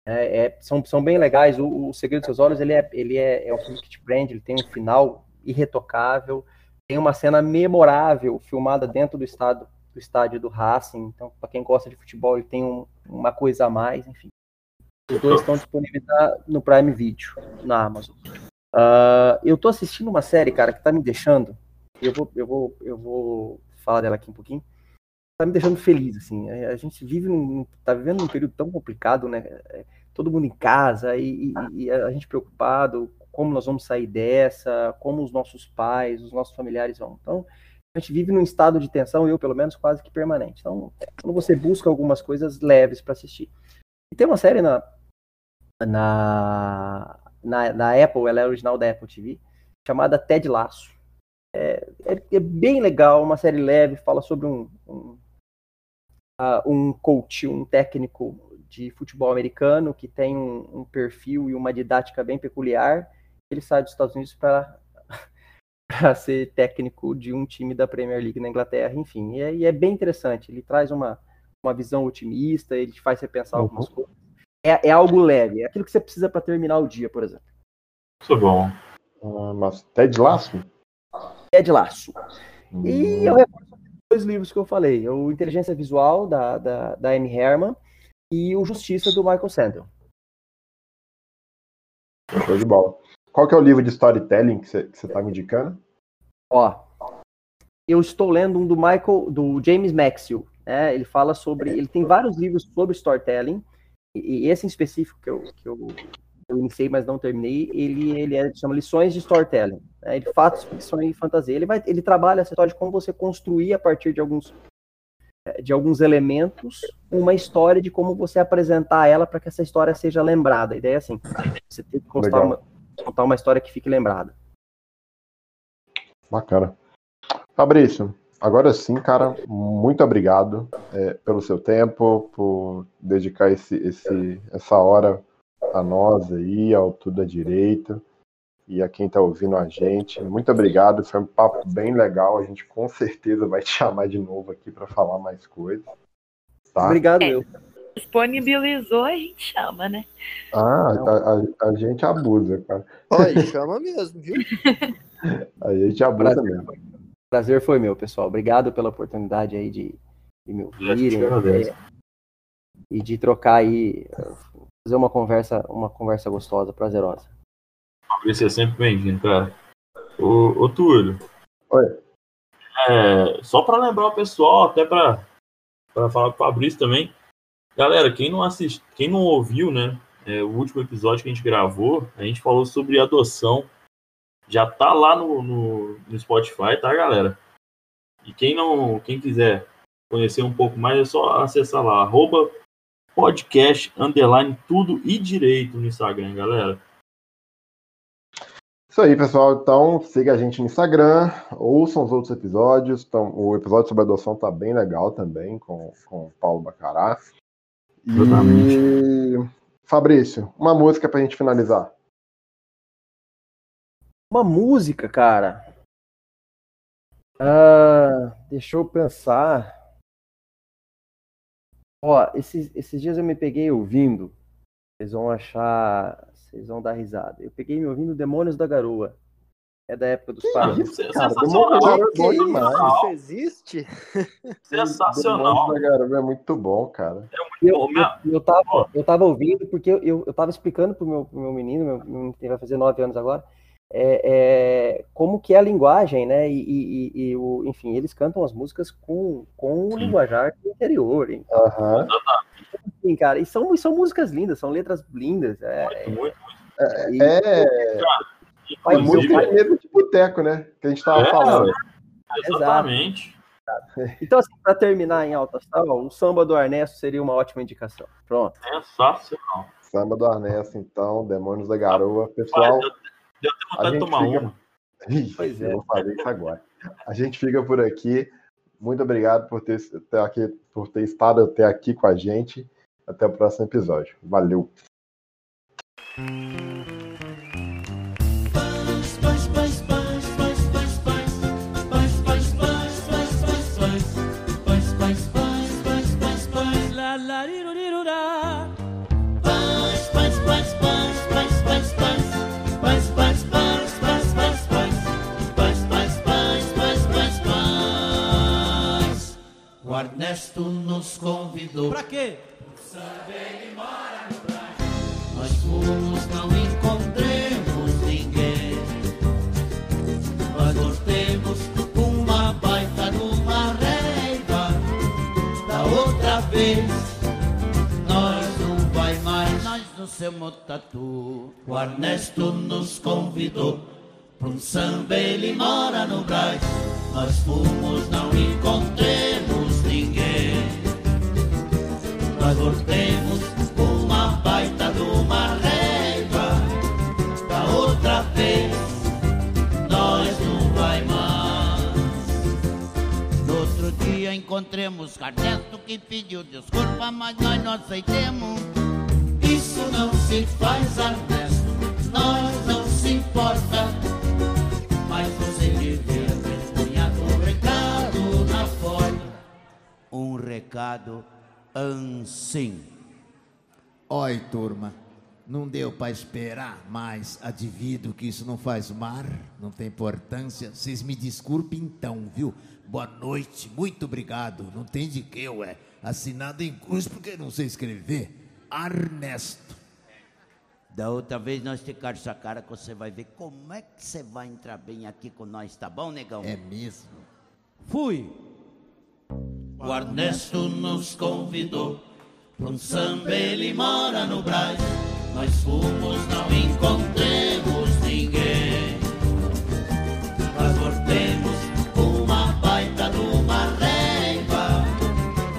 E: É, é- são, são bem legais. O, o Segredo dos Seus Olhos ele é, ele é, é um filme que te prende, ele tem um final irretocável. Tem uma cena memorável filmada dentro do, estado, do estádio do Racing. Então, para quem gosta de futebol, ele tem um- uma coisa a mais, enfim. Os dois estão disponíveis no Prime Video, na Amazon. Ah, eu tô assistindo uma série, cara, que tá me deixando. Eu vou, eu vou, eu vou falar dela aqui um pouquinho. Tá me deixando feliz, assim. A gente vive num, tá vivendo num período tão complicado, né? É, Todo mundo em casa e, e- e a gente preocupado como nós vamos sair dessa, como os nossos pais, os nossos familiares vão. Então, a gente vive num estado de tensão, eu pelo menos quase que permanente. Então, quando você busca algumas coisas leves para assistir. E tem uma série na, na, na, na Apple, ela é original da Apple TV, chamada Ted Laço. É, é, é bem legal, uma série leve, fala sobre um, um, ah, um coach, um técnico de futebol americano que tem um, um perfil e uma didática bem peculiar. Ele sai dos Estados Unidos para [LAUGHS] ser técnico de um time da Premier League na Inglaterra, enfim, e é, e é bem interessante. Ele traz uma, uma visão otimista, ele faz repensar
A: Uhum.
E: algumas coisas. É, é algo leve, é aquilo que você precisa para terminar o dia, por exemplo.
B: Isso é bom.
A: Ah, mas Ted Lasso?
E: É de laço. E eu
A: Hum,
E: reforço os dois livros que eu falei: o Inteligência Visual, da, da, da Amy Herman, e o Justiça, do Michael Sandel.
A: show de bola. Qual que é o livro de storytelling que você que você tá me indicando?
E: Ó, eu estou lendo um do Michael, do James Maxwell. Né? Ele fala sobre. Ele tem vários livros sobre storytelling, e, e esse em específico que eu, que eu, eu iniciei, mas não terminei, ele, ele é, chama Lições de Storytelling. Né? Ele fatos, ficção e fantasia. Ele, vai, ele trabalha essa história de como você construir a partir de alguns de alguns elementos uma história de como você apresentar ela para que essa história seja lembrada. A ideia é assim: você tem que contar uma, contar uma história que fique lembrada.
A: Bacana. Fabrício, agora sim, cara, muito obrigado é, pelo seu tempo, por dedicar esse, esse, essa hora a nós aí, ao Tudo à Direita, e a quem está ouvindo a gente. Muito obrigado, foi um papo bem legal. A gente com certeza vai te chamar de novo aqui para falar mais coisas. Tá?
E: Obrigado,
D: É.
E: eu.
D: Disponibilizou, a gente chama, né?
A: Ah, a, a, a gente abusa, cara.
C: Olha, chama mesmo, viu? [LAUGHS]
A: A gente abusa
E: Prazer.
A: mesmo.
E: Prazer foi meu, pessoal. Obrigado pela oportunidade aí de, de me ouvirem é, e de trocar aí, fazer uma conversa, uma conversa gostosa, prazerosa.
B: Fabrício é sempre bem-vindo, cara. Ô, ô Túlio.
A: Oi.
B: É, só para lembrar o pessoal, até para falar com o Fabrício também. Galera, quem não assist, quem não ouviu, né? é, o último episódio que a gente gravou, a gente falou sobre adoção. Já tá lá no, no, no Spotify, tá, galera? E quem não, quem quiser conhecer um pouco mais, é só acessar lá, arroba podcast, underline, tudo e direito no Instagram, galera.
A: Isso aí, pessoal. Então, siga a gente no Instagram, ouçam os outros episódios. Então, o episódio sobre adoção tá bem legal também, com, com o Paulo Bacará. E. Fabrício, uma música pra gente finalizar.
E: Uma música, cara. Ah, deixa eu pensar. Ó, esses, esses dias eu me peguei ouvindo. Vocês vão achar. Vocês vão dar risada. Eu peguei me ouvindo Demônios da Garoa. É da época dos
A: Cara,
B: sensacional,
A: é bom
C: Que
A: demais.
C: isso existe? [LAUGHS]
B: sensacional.
A: Demônios da Garoa é muito bom, cara.
E: Eu,
B: Bom,
E: eu, eu, tava, eu tava ouvindo porque eu, eu, eu tava explicando pro meu, pro meu menino, meu menino que vai fazer nove anos agora, é, é, como que é a linguagem, né? E, e- e- e o, enfim, eles cantam as músicas com, com o
B: Sim.
E: linguajar do interior, hein?
A: Aham.
E: Enfim, cara, e são, e são músicas lindas, são letras lindas. É,
B: Muito, muito.
E: e-
A: É, é música
B: Inclusive,
A: de mesa de boteco, né? Que a gente tava
B: É,
A: falando.
B: exatamente.
E: Então, assim, pra terminar em alta astral, o samba do Ernesto seria uma ótima indicação. Pronto.
B: Sensacional.
A: Samba do Arnesto, então, Demônios da Garoa. Pessoal,
B: deu, deu até
A: a
B: vontade de
A: gente
B: tomar
A: fica-
B: uma. [LAUGHS]
E: Pois
A: eu
E: é.
A: vou fazer isso agora. A gente fica por aqui. Muito obrigado por ter, ter aqui, por ter estado até aqui com a gente. Até o próximo episódio. Valeu.
F: Ernesto nos convidou.
G: Pra quê?
F: Nós fomos, não encontremos ninguém. Nós voltemos uma baita numa reiva. Da outra vez, nós não vai mais. Nós no seu tatu. O Ernesto nos convidou. Pra um samba ele mora no Brás. Nós fomos, não encontremos. Nós voltemos uma baita de uma reiva Da outra vez nós não vai mais. No outro dia encontremos Carnesto que pediu desculpa Mas nós não aceitemos. Isso não se faz Ernesto Nós não se importa. Mas você devia ter punhado um recado na folha Um recado assim
G: Oi, turma. Não deu pra esperar, mas adivido que isso não faz mar, não tem importância. Vocês me desculpem então, viu? Boa noite, muito obrigado. Não tem de que, ué. Assinado em cruz porque não sei escrever. Ernesto.
F: Da outra vez nós ficar essa cara que você vai ver como é que você vai entrar bem aqui com nós, tá bom, negão?
G: É mesmo?
F: Fui. O Ernesto nos convidou para um samba, ele mora no Brás. Nós fomos, não encontremos ninguém. Nós voltemos uma baita de uma reiva.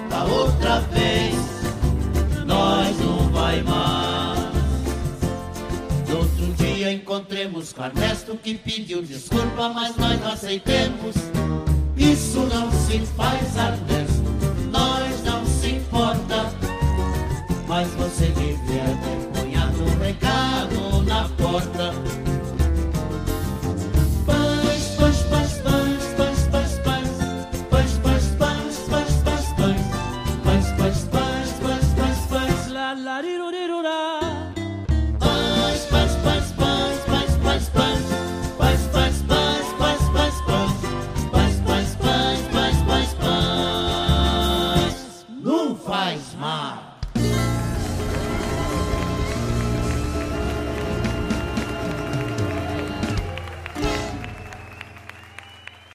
F: Da outra vez, nós não vai mais. No outro dia encontremos com Ernesto que pediu desculpa, mas nós não aceitemos nós não se importa. Mas você livre é vergonha no recado na porta.